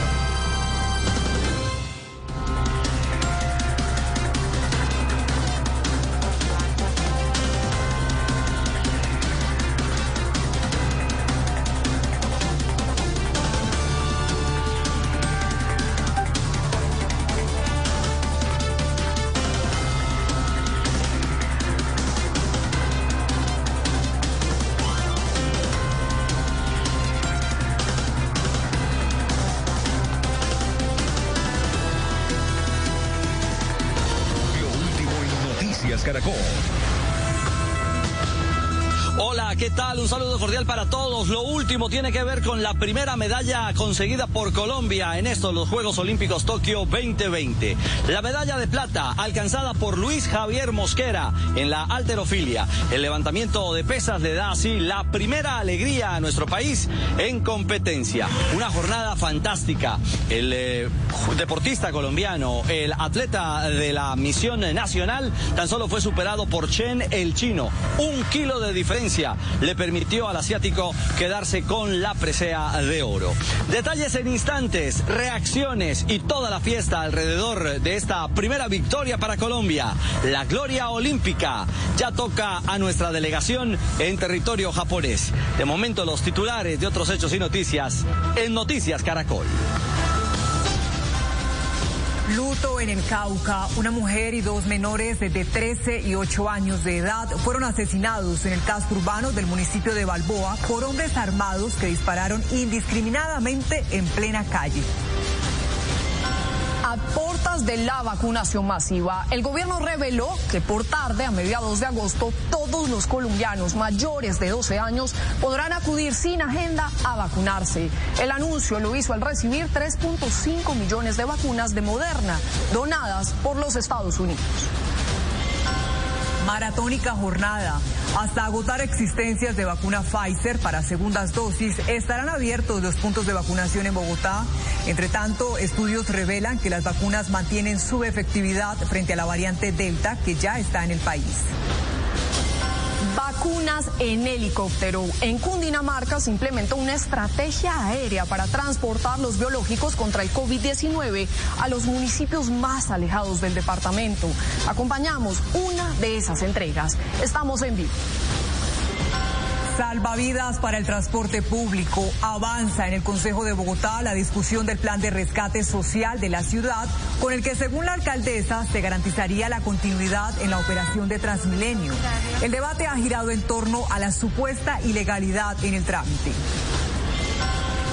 Con la primera medalla conseguida por Colombia en estos los Juegos Olímpicos Tokio 2020. La medalla de plata alcanzada por Luis Javier Mosquera en la alterofilia. El levantamiento de pesas le da así la primera alegría a nuestro país en competencia. Una jornada fantástica. El eh, deportista colombiano, el atleta de la misión nacional, tan solo fue superado por Chen el chino. Un kilo de diferencia le permitió al asiático quedarse con la presea de oro. Detalles en instantes, reacciones y toda la fiesta alrededor de esta primera victoria para Colombia. La gloria olímpica ya toca a nuestra delegación en territorio japonés. De momento los titulares de otros hechos y noticias en Noticias Caracol. Luto en el Cauca. Una mujer y dos menores de 13 y 8 años de edad fueron asesinados en el casco urbano del municipio de Balboa por hombres armados que dispararon indiscriminadamente en plena calle. De la vacunación masiva, el gobierno reveló que por tarde, a mediados de agosto, todos los colombianos mayores de 12 años podrán acudir sin agenda a vacunarse. El anuncio lo hizo al recibir 3.5 millones de vacunas de Moderna, donadas por los Estados Unidos. Maratónica jornada. Hasta agotar existencias de vacuna Pfizer para segundas dosis, estarán abiertos los puntos de vacunación en Bogotá. Entre tanto, estudios revelan que las vacunas mantienen su efectividad frente a la variante Delta que ya está en el país. Vacunas en helicóptero. En Cundinamarca se implementó una estrategia aérea para transportar los biológicos contra el COVID-19 a los municipios más alejados del departamento. Acompañamos una de esas entregas. Estamos en vivo. Salvavidas para el transporte público. Avanza en el Consejo de Bogotá la discusión del plan de rescate social de la ciudad, con el que, según la alcaldesa, se garantizaría la continuidad en la operación de Transmilenio. El debate ha girado en torno a la supuesta ilegalidad en el trámite.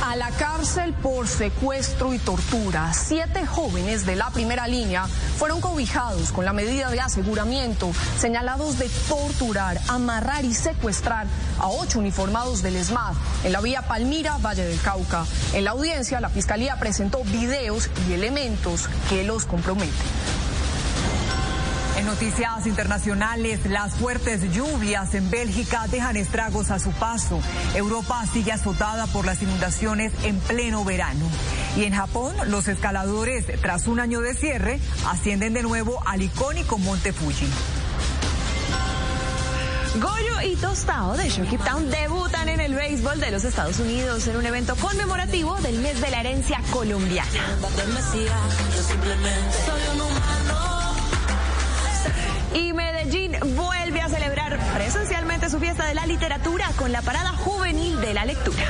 A la cárcel por secuestro y tortura. Siete jóvenes de la primera línea fueron cobijados con la medida de aseguramiento, señalados de torturar, amarrar y secuestrar a ocho uniformados del ESMAD en la vía Palmira, Valle del Cauca. En la audiencia, la fiscalía presentó videos y elementos que los comprometen. En noticias internacionales, las fuertes lluvias en Bélgica dejan estragos a su paso. Europa sigue azotada por las inundaciones en pleno verano. Y en Japón, los escaladores, tras un año de cierre, ascienden de nuevo al icónico Monte Fuji. Goyo y Tostao de Shocky Town debutan en el béisbol de los Estados Unidos en un evento conmemorativo del mes de la herencia colombiana. Y Medellín vuelve a celebrar presencialmente su fiesta de la literatura con la parada juvenil de la lectura.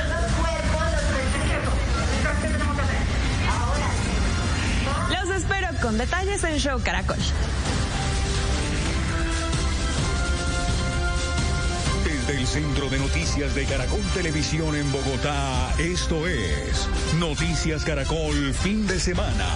Los espero con detalles en Show Caracol. Desde el Centro de Noticias de Caracol Televisión en Bogotá, esto es Noticias Caracol Fin de Semana.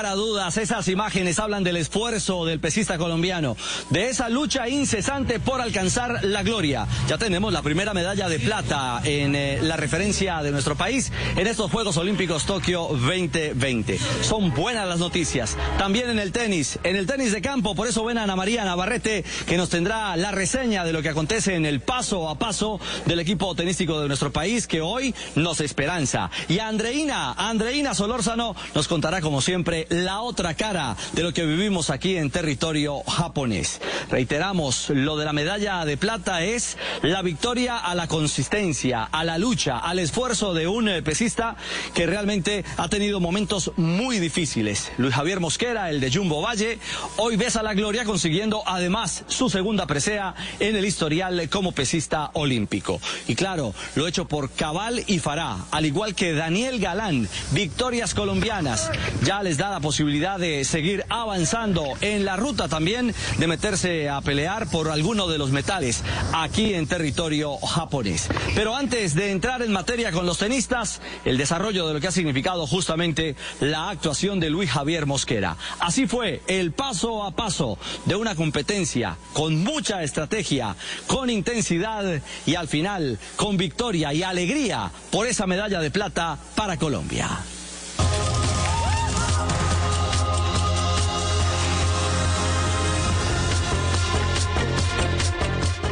Lugar a dudas, esas imágenes hablan del esfuerzo del pesista colombiano, de esa lucha incesante por alcanzar la gloria. Ya tenemos la primera medalla de plata en eh, la referencia de nuestro país en estos Juegos Olímpicos Tokio 2020. Son buenas las noticias. También en el tenis, en el tenis de campo, por eso ven a Ana María Navarrete que nos tendrá la reseña de lo que acontece en el paso a paso del equipo tenístico de nuestro país que hoy nos esperanza. Y Andreina, Andreina Solórzano nos contará como siempre, la otra cara de lo que vivimos aquí en territorio japonés. Reiteramos, lo de la medalla de plata es la victoria a la consistencia, a la lucha, al esfuerzo de un eh, pesista que realmente ha tenido momentos muy difíciles. Luis Javier Mosquera, el de Jumbo Valle, hoy besa la gloria consiguiendo además su segunda presea en el historial como pesista olímpico. Y claro, lo hecho por Cabal y Fará, al igual que Daniel Galán, victorias colombianas ya les da la posibilidad de seguir avanzando en la ruta también de meterse a pelear por alguno de los metales aquí en territorio japonés. Pero antes de entrar en materia con los tenistas, el desarrollo de lo que ha significado justamente la actuación de Luis Javier Mosquera. Así fue el paso a paso de una competencia con mucha estrategia, con intensidad y al final con victoria y alegría por esa medalla de plata para Colombia.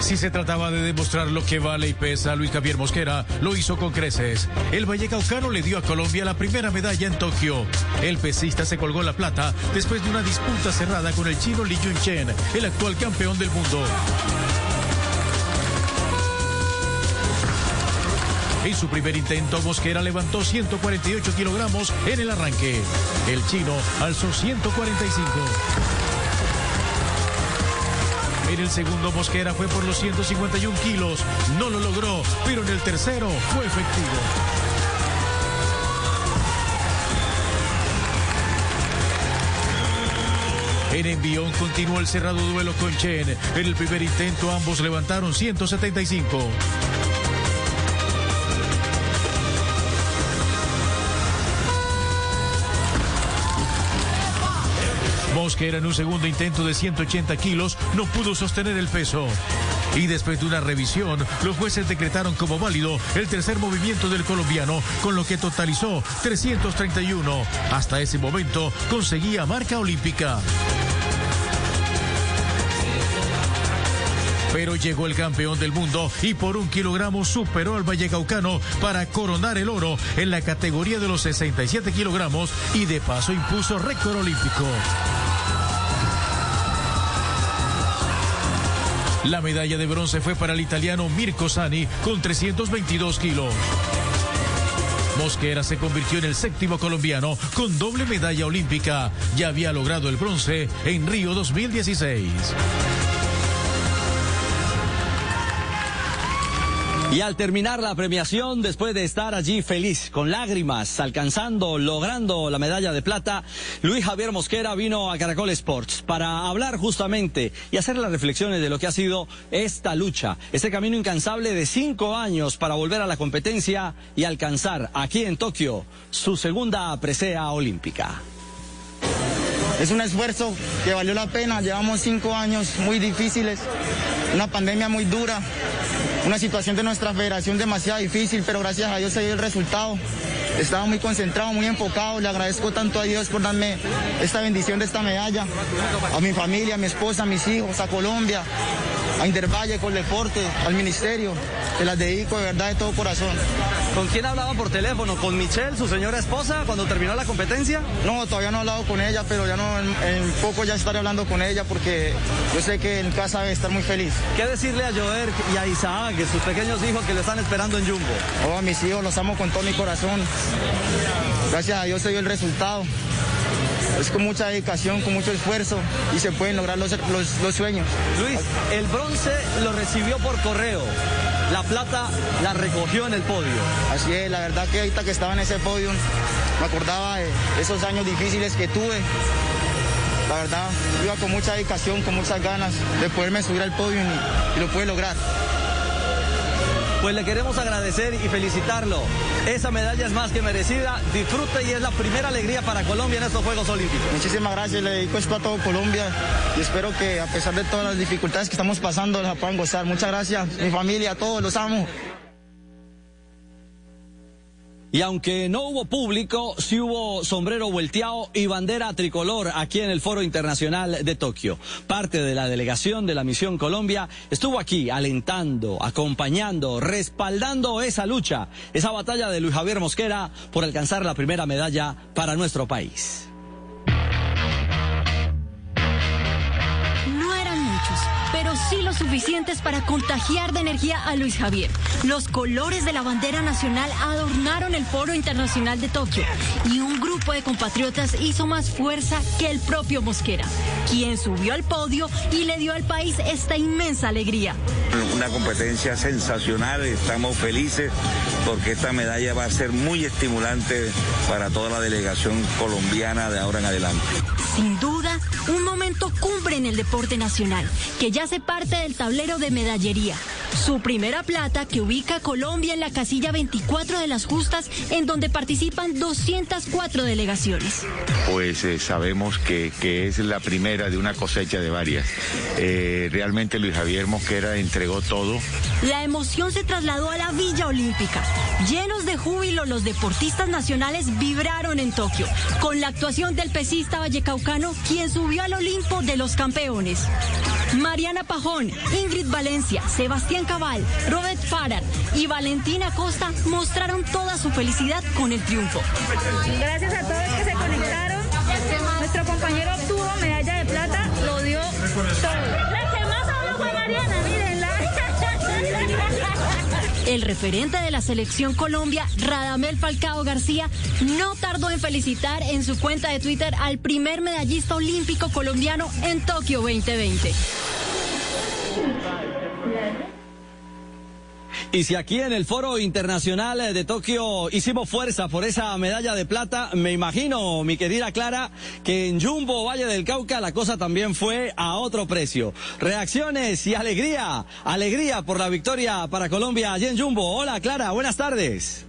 Si se trataba de demostrar lo que vale y pesa, Luis Javier Mosquera lo hizo con creces. El Vallecaucano le dio a Colombia la primera medalla en Tokio. El pesista se colgó la plata después de una disputa cerrada con el chino Li Junchen, el actual campeón del mundo. En su primer intento, Mosquera levantó 148 kilogramos en el arranque. El chino alzó 145. En el segundo Mosquera fue por los 151 kilos. No lo logró, pero en el tercero fue efectivo. En envión continuó el cerrado duelo con Chen. En el primer intento ambos levantaron 175. Mosquera en un segundo intento de 180 kilos no pudo sostener el peso. Y después de una revisión, los jueces decretaron como válido el tercer movimiento del colombiano, con lo que totalizó 331. Hasta ese momento conseguía marca olímpica. Pero llegó el campeón del mundo y por un kilogramo superó al Vallecaucano para coronar el oro en la categoría de los 67 kilogramos y de paso impuso récord olímpico. La medalla de bronce fue para el italiano Mirko Sani con 322 kilos. Mosquera se convirtió en el séptimo colombiano con doble medalla olímpica. Ya había logrado el bronce en Río 2016. Y al terminar la premiación, después de estar allí feliz, con lágrimas, alcanzando, logrando la medalla de plata, Luis Javier Mosquera vino a Caracol Sports para hablar justamente y hacer las reflexiones de lo que ha sido esta lucha, este camino incansable de cinco años para volver a la competencia y alcanzar aquí en Tokio su segunda presea olímpica. Es un esfuerzo que valió la pena. Llevamos cinco años muy difíciles, una pandemia muy dura, una situación de nuestra federación demasiado difícil, pero gracias a Dios se dio el resultado. Estaba muy concentrado, muy enfocado. Le agradezco tanto a Dios por darme esta bendición de esta medalla. A mi familia, a mi esposa, a mis hijos, a Colombia, a Intervalle, con deporte, al ministerio. Te las dedico de verdad de todo corazón. ¿Con quién hablaba por teléfono? ¿Con Michelle, su señora esposa, cuando terminó la competencia? No, todavía no he hablado con ella, pero ya no, en, en poco ya estaré hablando con ella porque yo sé que en casa debe estar muy feliz. ¿Qué decirle a Joder y a Isaac, sus pequeños hijos que lo están esperando en Jumbo? Oh, a mis hijos los amo con todo mi corazón. Gracias a Dios se dio el resultado. Es con mucha dedicación, con mucho esfuerzo y se pueden lograr los, los, los sueños. Luis, el bronce lo recibió por correo. La plata la recogió en el podio. Así es, la verdad que ahorita que estaba en ese podio me acordaba de esos años difíciles que tuve. La verdad, iba con mucha dedicación, con muchas ganas de poderme subir al podio y, y lo pude lograr. Pues le queremos agradecer y felicitarlo. Esa medalla es más que merecida. Disfrute y es la primera alegría para Colombia en estos Juegos Olímpicos. Muchísimas gracias, le dedico esto a todo Colombia y espero que a pesar de todas las dificultades que estamos pasando, la puedan gozar. Muchas gracias, mi familia, a todos, los amo. Y aunque no hubo público, sí hubo sombrero volteado y bandera tricolor aquí en el Foro Internacional de Tokio. Parte de la delegación de la Misión Colombia estuvo aquí alentando, acompañando, respaldando esa lucha, esa batalla de Luis Javier Mosquera por alcanzar la primera medalla para nuestro país. Suficientes para contagiar de energía a Luis Javier. Los colores de la bandera nacional adornaron el Foro Internacional de Tokio y un grupo de compatriotas hizo más fuerza que el propio Mosquera, quien subió al podio y le dio al país esta inmensa alegría. Una competencia sensacional, estamos felices porque esta medalla va a ser muy estimulante para toda la delegación colombiana de ahora en adelante. Sin duda, un momento cumbre en el deporte nacional, que ya hace parte del tablero de medallería. Su primera plata que ubica a Colombia en la casilla 24 de las justas, en donde participan 204 delegaciones. Pues eh, sabemos que, que, es la primera de una cosecha de varias. Eh, realmente Luis Javier Mosquera entregó todo. La emoción se trasladó a la Villa Olímpica. Llenos de júbilo, los deportistas nacionales vibraron en Tokio, con la actuación del pesista vallecaucano, quien subió al Olimpo de los campeones. Mariana Pajón, Ingrid Valencia, Sebastián Cabal, Robert Farad y Valentina Costa mostraron toda su felicidad con el triunfo. Gracias a todos que se conectaron. Nuestro compañero El referente de la selección Colombia, Radamel Falcao García, no tardó en felicitar en su cuenta de Twitter al primer medallista olímpico colombiano en Tokio 2020. Y si aquí en el Foro Internacional de Tokio hicimos fuerza por esa medalla de plata, me imagino, mi querida Clara, que en Jumbo Valle del Cauca la cosa también fue a otro precio. Reacciones y alegría, alegría por la victoria para Colombia allí en Jumbo. Hola Clara, buenas tardes.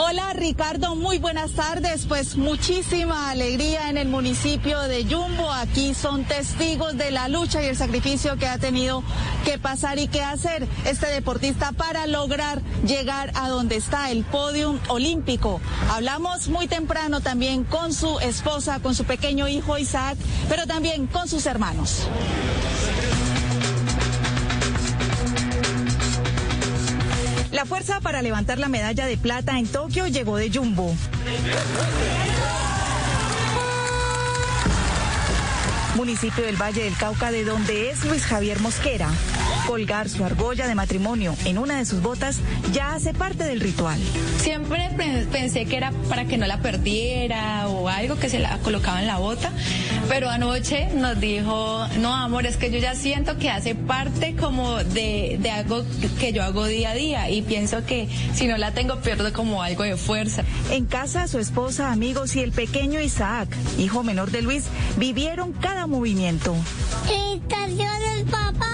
Hola Ricardo, muy buenas tardes. Pues muchísima alegría en el municipio de Yumbo. Aquí son testigos de la lucha y el sacrificio que ha tenido que pasar y que hacer este deportista para lograr llegar a donde está el podium olímpico. Hablamos muy temprano también con su esposa, con su pequeño hijo Isaac, pero también con sus hermanos. La fuerza para levantar la medalla de plata en Tokio llegó de Jumbo. Municipio del Valle del Cauca, de donde es Luis Javier Mosquera. Colgar su argolla de matrimonio en una de sus botas ya hace parte del ritual. Siempre pe- pensé que era para que no la perdiera o algo que se la colocaba en la bota, pero anoche nos dijo, no amor, es que yo ya siento que hace parte como de, de algo que yo hago día a día y pienso que si no la tengo pierdo como algo de fuerza. En casa, su esposa, amigos y el pequeño Isaac, hijo menor de Luis, vivieron cada movimiento. ¡Felicitaciones, papá!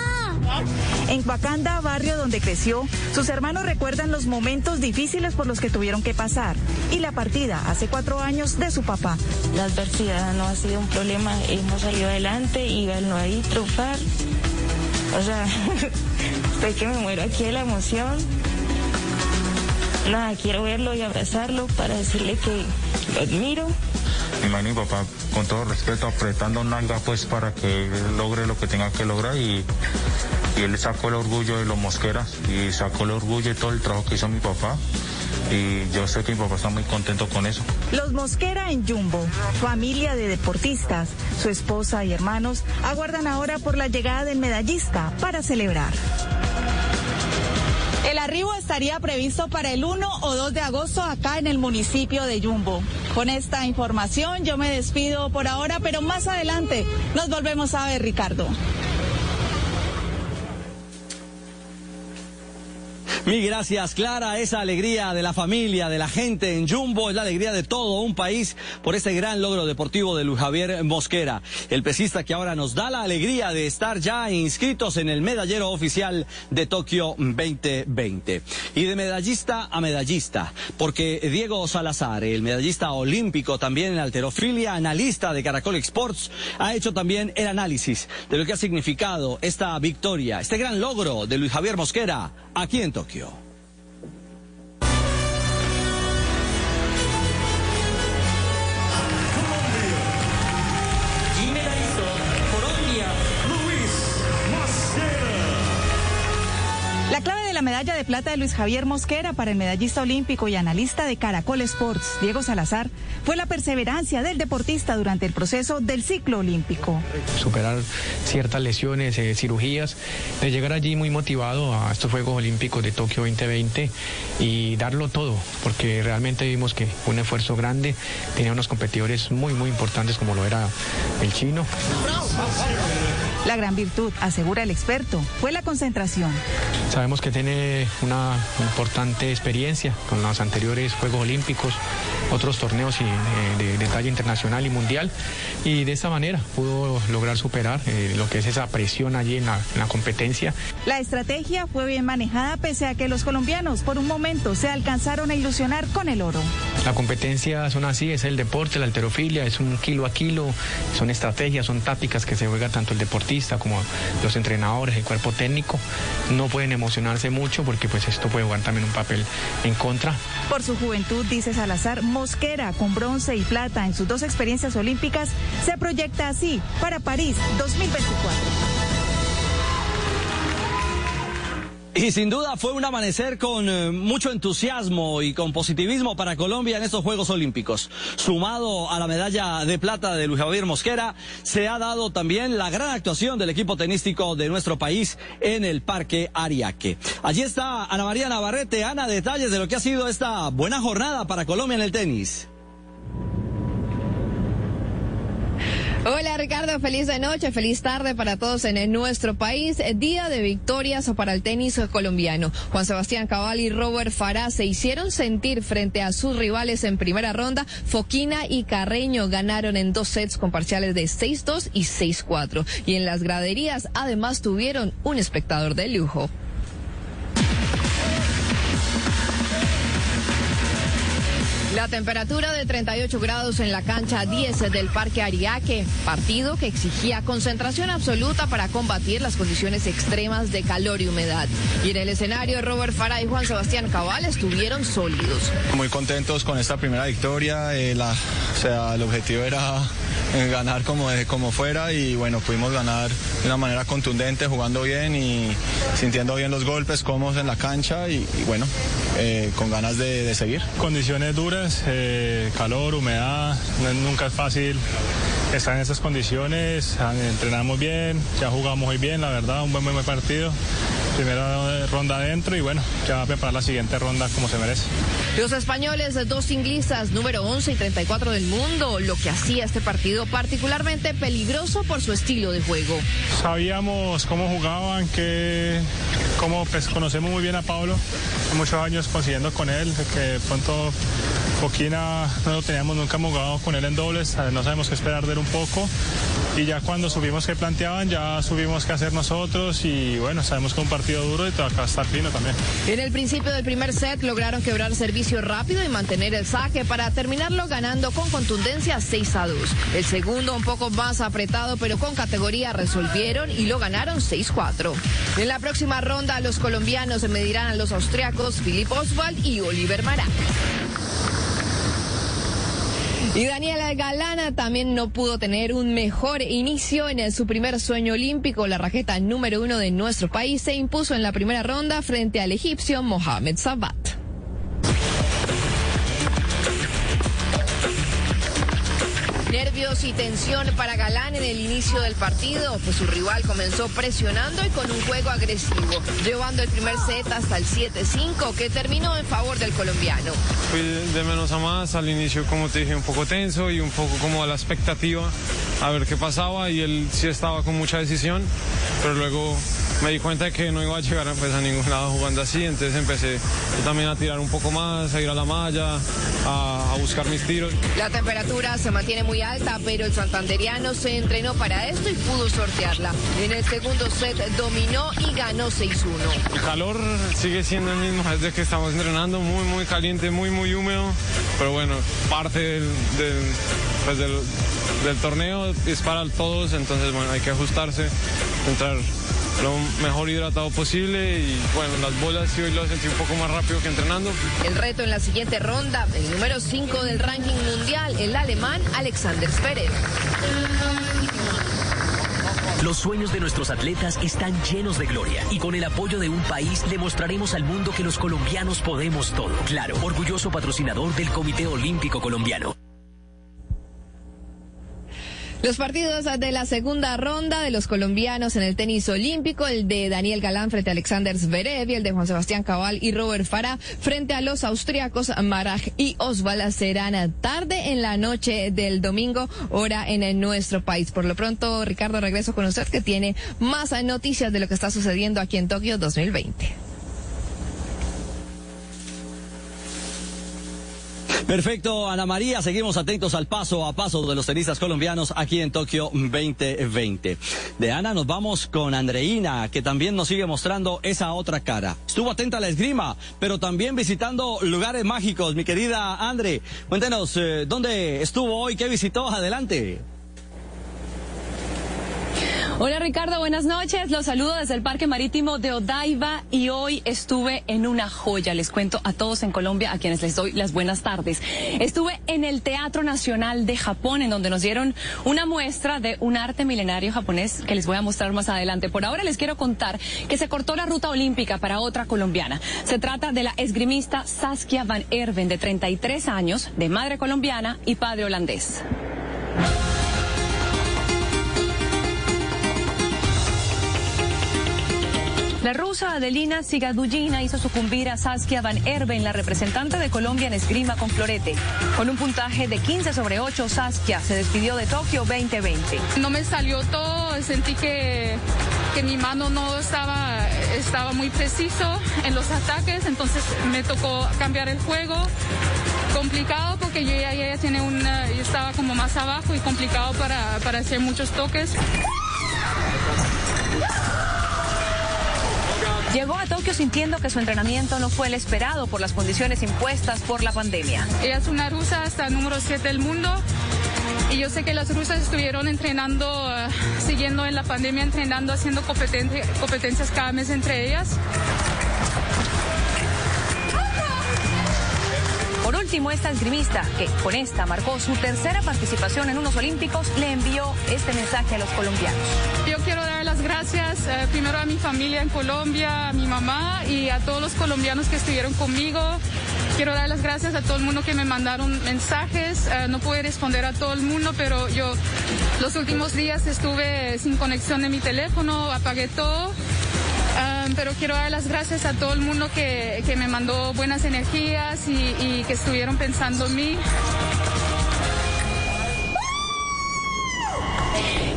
En Huacanda, barrio donde creció, sus hermanos recuerdan los momentos difíciles por los que tuvieron que pasar y la partida hace cuatro años de su papá. La adversidad no ha sido un problema, hemos salido adelante y verlo ahí triunfar. O sea, estoy que me muero aquí de la emoción. Nada, quiero verlo y abrazarlo para decirle que lo admiro. Mi mamá y mi papá, con todo respeto, apretando nalga pues para que logre lo que tenga que lograr y, y él sacó el orgullo de los mosqueras y sacó el orgullo de todo el trabajo que hizo mi papá y yo sé que mi papá está muy contento con eso. Los Mosquera en Jumbo, familia de deportistas, su esposa y hermanos aguardan ahora por la llegada del medallista para celebrar. El arribo estaría previsto para el 1 o 2 de agosto acá en el municipio de Yumbo. Con esta información yo me despido por ahora, pero más adelante nos volvemos a ver, Ricardo. Mil gracias, Clara. Esa alegría de la familia, de la gente en Jumbo, es la alegría de todo un país por este gran logro deportivo de Luis Javier Mosquera, el pesista que ahora nos da la alegría de estar ya inscritos en el medallero oficial de Tokio 2020. Y de medallista a medallista, porque Diego Salazar, el medallista olímpico también en alterofilia, analista de Caracol Sports, ha hecho también el análisis de lo que ha significado esta victoria, este gran logro de Luis Javier Mosquera aquí en Tokio. Medalla de plata de Luis Javier Mosquera para el medallista olímpico y analista de Caracol Sports, Diego Salazar, fue la perseverancia del deportista durante el proceso del ciclo olímpico. superar ciertas lesiones, eh, cirugías, de llegar allí muy motivado a estos Juegos Olímpicos de Tokio 2020 y darlo todo, porque realmente vimos que un esfuerzo grande, tenía unos competidores muy, muy importantes como lo era el chino. La gran virtud, asegura el experto, fue la concentración. Sabemos que tiene una importante experiencia con los anteriores Juegos Olímpicos, otros torneos y, eh, de, de talla internacional y mundial, y de esa manera pudo lograr superar eh, lo que es esa presión allí en la, en la competencia. La estrategia fue bien manejada pese a que los colombianos por un momento se alcanzaron a ilusionar con el oro. La competencia son así, es el deporte, la alterofilia, es un kilo a kilo, son estrategias, son tácticas que se juega tanto el deportista como los entrenadores, el cuerpo técnico. No pueden emocionarse mucho porque pues esto puede jugar también un papel en contra. Por su juventud, dice Salazar, Mosquera, con bronce y plata en sus dos experiencias olímpicas, se proyecta así para París 2024. Y sin duda fue un amanecer con eh, mucho entusiasmo y con positivismo para Colombia en estos Juegos Olímpicos. Sumado a la medalla de plata de Luis Javier Mosquera, se ha dado también la gran actuación del equipo tenístico de nuestro país en el Parque Ariaque. Allí está Ana María Navarrete. Ana, detalles de lo que ha sido esta buena jornada para Colombia en el tenis. Hola Ricardo, feliz de noche, feliz tarde para todos en nuestro país. Día de victorias para el tenis colombiano. Juan Sebastián Cabal y Robert Farah se hicieron sentir frente a sus rivales en primera ronda. Foquina y Carreño ganaron en dos sets con parciales de 6-2 y 6-4. Y en las graderías además tuvieron un espectador de lujo. La temperatura de 38 grados en la cancha 10 del Parque Ariaque, partido que exigía concentración absoluta para combatir las condiciones extremas de calor y humedad. Y en el escenario, Robert Farah y Juan Sebastián Cabal estuvieron sólidos. Muy contentos con esta primera victoria. Eh, la, o sea, el objetivo era eh, ganar como, como fuera y bueno, pudimos ganar de una manera contundente, jugando bien y sintiendo bien los golpes, cómodos en la cancha y, bueno, eh, con ganas de, de seguir. Condiciones duras eh, calor, humedad, nunca es fácil estar en esas condiciones, entrenamos bien, ya jugamos muy bien, la verdad, un buen, buen partido primera ronda adentro y bueno, ya va a preparar la siguiente ronda como se merece. Los españoles, dos inglistas, número 11 y 34 del mundo, lo que hacía este partido particularmente peligroso por su estilo de juego. Sabíamos cómo jugaban, que cómo pues, conocemos muy bien a Pablo, muchos años consiguiendo con él, que pronto Foquina no lo teníamos, nunca jugado con él en dobles, no sabemos qué esperar de él un poco y ya cuando subimos que planteaban ya subimos qué hacer nosotros y bueno, sabemos que un partido duro y acá estar fino también. En el principio del primer set lograron quebrar servicio rápido y mantener el saque para terminarlo ganando con contundencia 6 a 2. El segundo un poco más apretado pero con categoría resolvieron y lo ganaron 6-4. En la próxima ronda los colombianos se medirán a los austriacos Filip Oswald y Oliver Mará. Y Daniela Galana también no pudo tener un mejor inicio en su primer sueño olímpico. La raqueta número uno de nuestro país se impuso en la primera ronda frente al egipcio Mohamed Sabat. Nervios y tensión para Galán en el inicio del partido, pues su rival comenzó presionando y con un juego agresivo, llevando el primer set hasta el 7-5 que terminó en favor del colombiano. Fui de menos a más, al inicio como te dije un poco tenso y un poco como a la expectativa a ver qué pasaba y él sí estaba con mucha decisión, pero luego me di cuenta de que no iba a llegar pues, a ningún lado jugando así, entonces empecé también a tirar un poco más, a ir a la malla, a, buscar mis tiros. La temperatura se mantiene muy alta, pero el santanderiano se entrenó para esto y pudo sortearla. En el segundo set dominó y ganó 6-1. El calor sigue siendo el mismo desde que estamos entrenando, muy, muy caliente, muy, muy húmedo, pero bueno, parte del, del, pues, del torneo es para todos, entonces bueno, hay que ajustarse, entrar lo mejor hidratado posible y bueno, las bolas sí hoy lo sentí un poco más rápido que entrenando. El reto en la siguiente ronda, el número 5 del ranking mundial, el alemán Alexander Zverev. Los sueños de nuestros atletas están llenos de gloria y con el apoyo de un país le mostraremos al mundo que los colombianos podemos todo. Claro, orgulloso patrocinador del Comité Olímpico Colombiano. Los partidos de la segunda ronda de los colombianos en el tenis olímpico, el de Daniel Galán frente a Alexander Zverev y el de Juan Sebastián Cabal y Robert Farah frente a los austriacos Maraj y Osvaldo serán tarde en la noche del domingo, hora en nuestro país. Por lo pronto, Ricardo, regreso con usted que tiene más noticias de lo que está sucediendo aquí en Tokio 2020. Perfecto, Ana María. Seguimos atentos al paso a paso de los tenistas colombianos aquí en Tokio 2020. De Ana nos vamos con Andreina, que también nos sigue mostrando esa otra cara. Estuvo atenta a la esgrima, pero también visitando lugares mágicos. Mi querida Andre, cuéntenos, eh, ¿dónde estuvo hoy? ¿Qué visitó? Adelante. Hola Ricardo, buenas noches. Los saludo desde el Parque Marítimo de Odaiba y hoy estuve en una joya. Les cuento a todos en Colombia, a quienes les doy las buenas tardes. Estuve en el Teatro Nacional de Japón, en donde nos dieron una muestra de un arte milenario japonés que les voy a mostrar más adelante. Por ahora les quiero contar que se cortó la ruta olímpica para otra colombiana. Se trata de la esgrimista Saskia Van Erven, de 33 años, de madre colombiana y padre holandés. La rusa Adelina Sigadujina hizo sucumbir a Saskia Van Erben, la representante de Colombia en esgrima con florete. Con un puntaje de 15 sobre 8, Saskia se despidió de Tokio 2020. No me salió todo, sentí que, que mi mano no estaba, estaba muy preciso en los ataques, entonces me tocó cambiar el juego. Complicado porque yo ya, tiene una, estaba como más abajo y complicado para, para hacer muchos toques. Llegó a Tokio sintiendo que su entrenamiento no fue el esperado por las condiciones impuestas por la pandemia. Ella es una rusa, está número 7 del mundo. Y yo sé que las rusas estuvieron entrenando, uh, siguiendo en la pandemia, entrenando, haciendo competencias cada mes entre ellas. Por último, esta esgrimista, que con esta marcó su tercera participación en unos Olímpicos, le envió este mensaje a los colombianos. Yo quiero dar las gracias eh, primero a mi familia en Colombia, a mi mamá y a todos los colombianos que estuvieron conmigo. Quiero dar las gracias a todo el mundo que me mandaron mensajes. Eh, no pude responder a todo el mundo, pero yo los últimos días estuve sin conexión de mi teléfono, apagué todo pero quiero dar las gracias a todo el mundo que, me mandó buenas energías y, que estuvieron pensando en mí.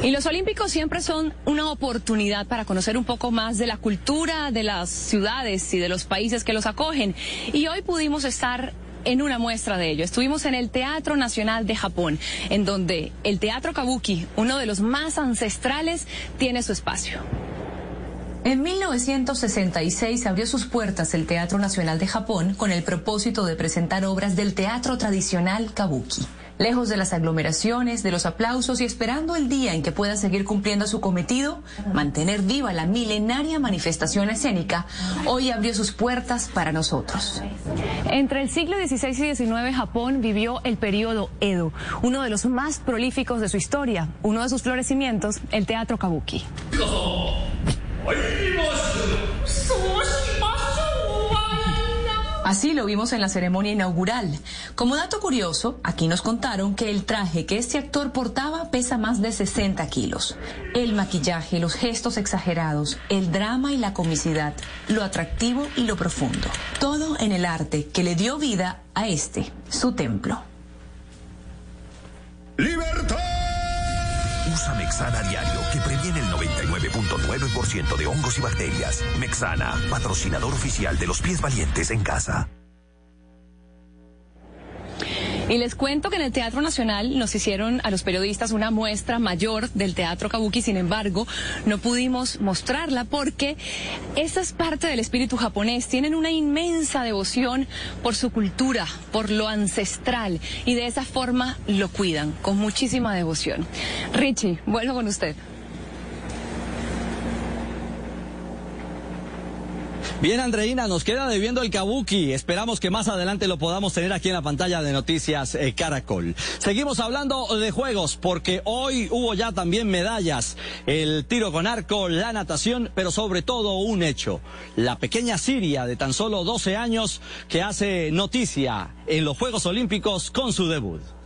Y los Olímpicos siempre son una oportunidad para conocer un poco más de la cultura de las ciudades y de los países que los acogen. Y hoy pudimos estar en una muestra de ello. Estuvimos en el Teatro Nacional de Japón, en donde el Teatro Kabuki, uno de los más ancestrales, tiene su espacio. En 1966 abrió sus puertas el Teatro Nacional de Japón con el propósito de presentar obras del teatro tradicional kabuki. Lejos de las aglomeraciones, de los aplausos y esperando el día en que pueda seguir cumpliendo su cometido, mantener viva la milenaria manifestación escénica, hoy abrió sus puertas para nosotros. Entre el siglo XVI y XIX, Japón vivió el periodo Edo, uno de los más prolíficos de su historia. Uno de sus florecimientos, el teatro kabuki. Así lo vimos en la ceremonia inaugural. Como dato curioso, aquí nos contaron que el traje que este actor portaba pesa más de 60 kilos. El maquillaje, los gestos exagerados, el drama y la comicidad, lo atractivo y lo profundo. Todo en el arte que le dio vida a este, su templo. ¡Libertad! Usa Mexana diario que previene el 99.9% de hongos y bacterias. Mexana, patrocinador oficial de los pies valientes en casa. Y les cuento que en el Teatro Nacional nos hicieron a los periodistas una muestra mayor del Teatro Kabuki, sin embargo, no pudimos mostrarla porque esa es parte del espíritu japonés. Tienen una inmensa devoción por su cultura, por lo ancestral y de esa forma lo cuidan, con muchísima devoción. Richie, vuelvo con usted. Bien, Andreina, nos queda debiendo el Kabuki. Esperamos que más adelante lo podamos tener aquí en la pantalla de Noticias eh, Caracol. Seguimos hablando de juegos porque hoy hubo ya también medallas. El tiro con arco, la natación, pero sobre todo un hecho. La pequeña Siria de tan solo 12 años que hace noticia en los Juegos Olímpicos con su debut.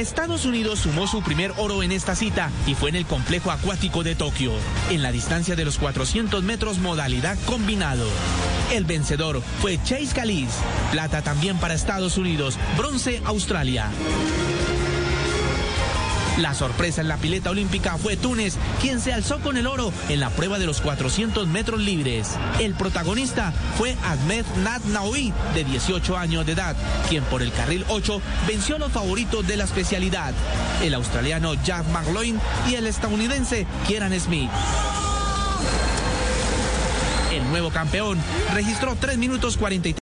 Estados Unidos sumó su primer oro en esta cita y fue en el complejo acuático de Tokio, en la distancia de los 400 metros modalidad combinado. El vencedor fue Chase Calise, plata también para Estados Unidos, bronce Australia. La sorpresa en la pileta olímpica fue Túnez, quien se alzó con el oro en la prueba de los 400 metros libres. El protagonista fue Ahmed Nad Naoui, de 18 años de edad, quien por el carril 8 venció a los favoritos de la especialidad, el australiano Jack McLoin y el estadounidense Kieran Smith. El nuevo campeón registró 3 minutos 43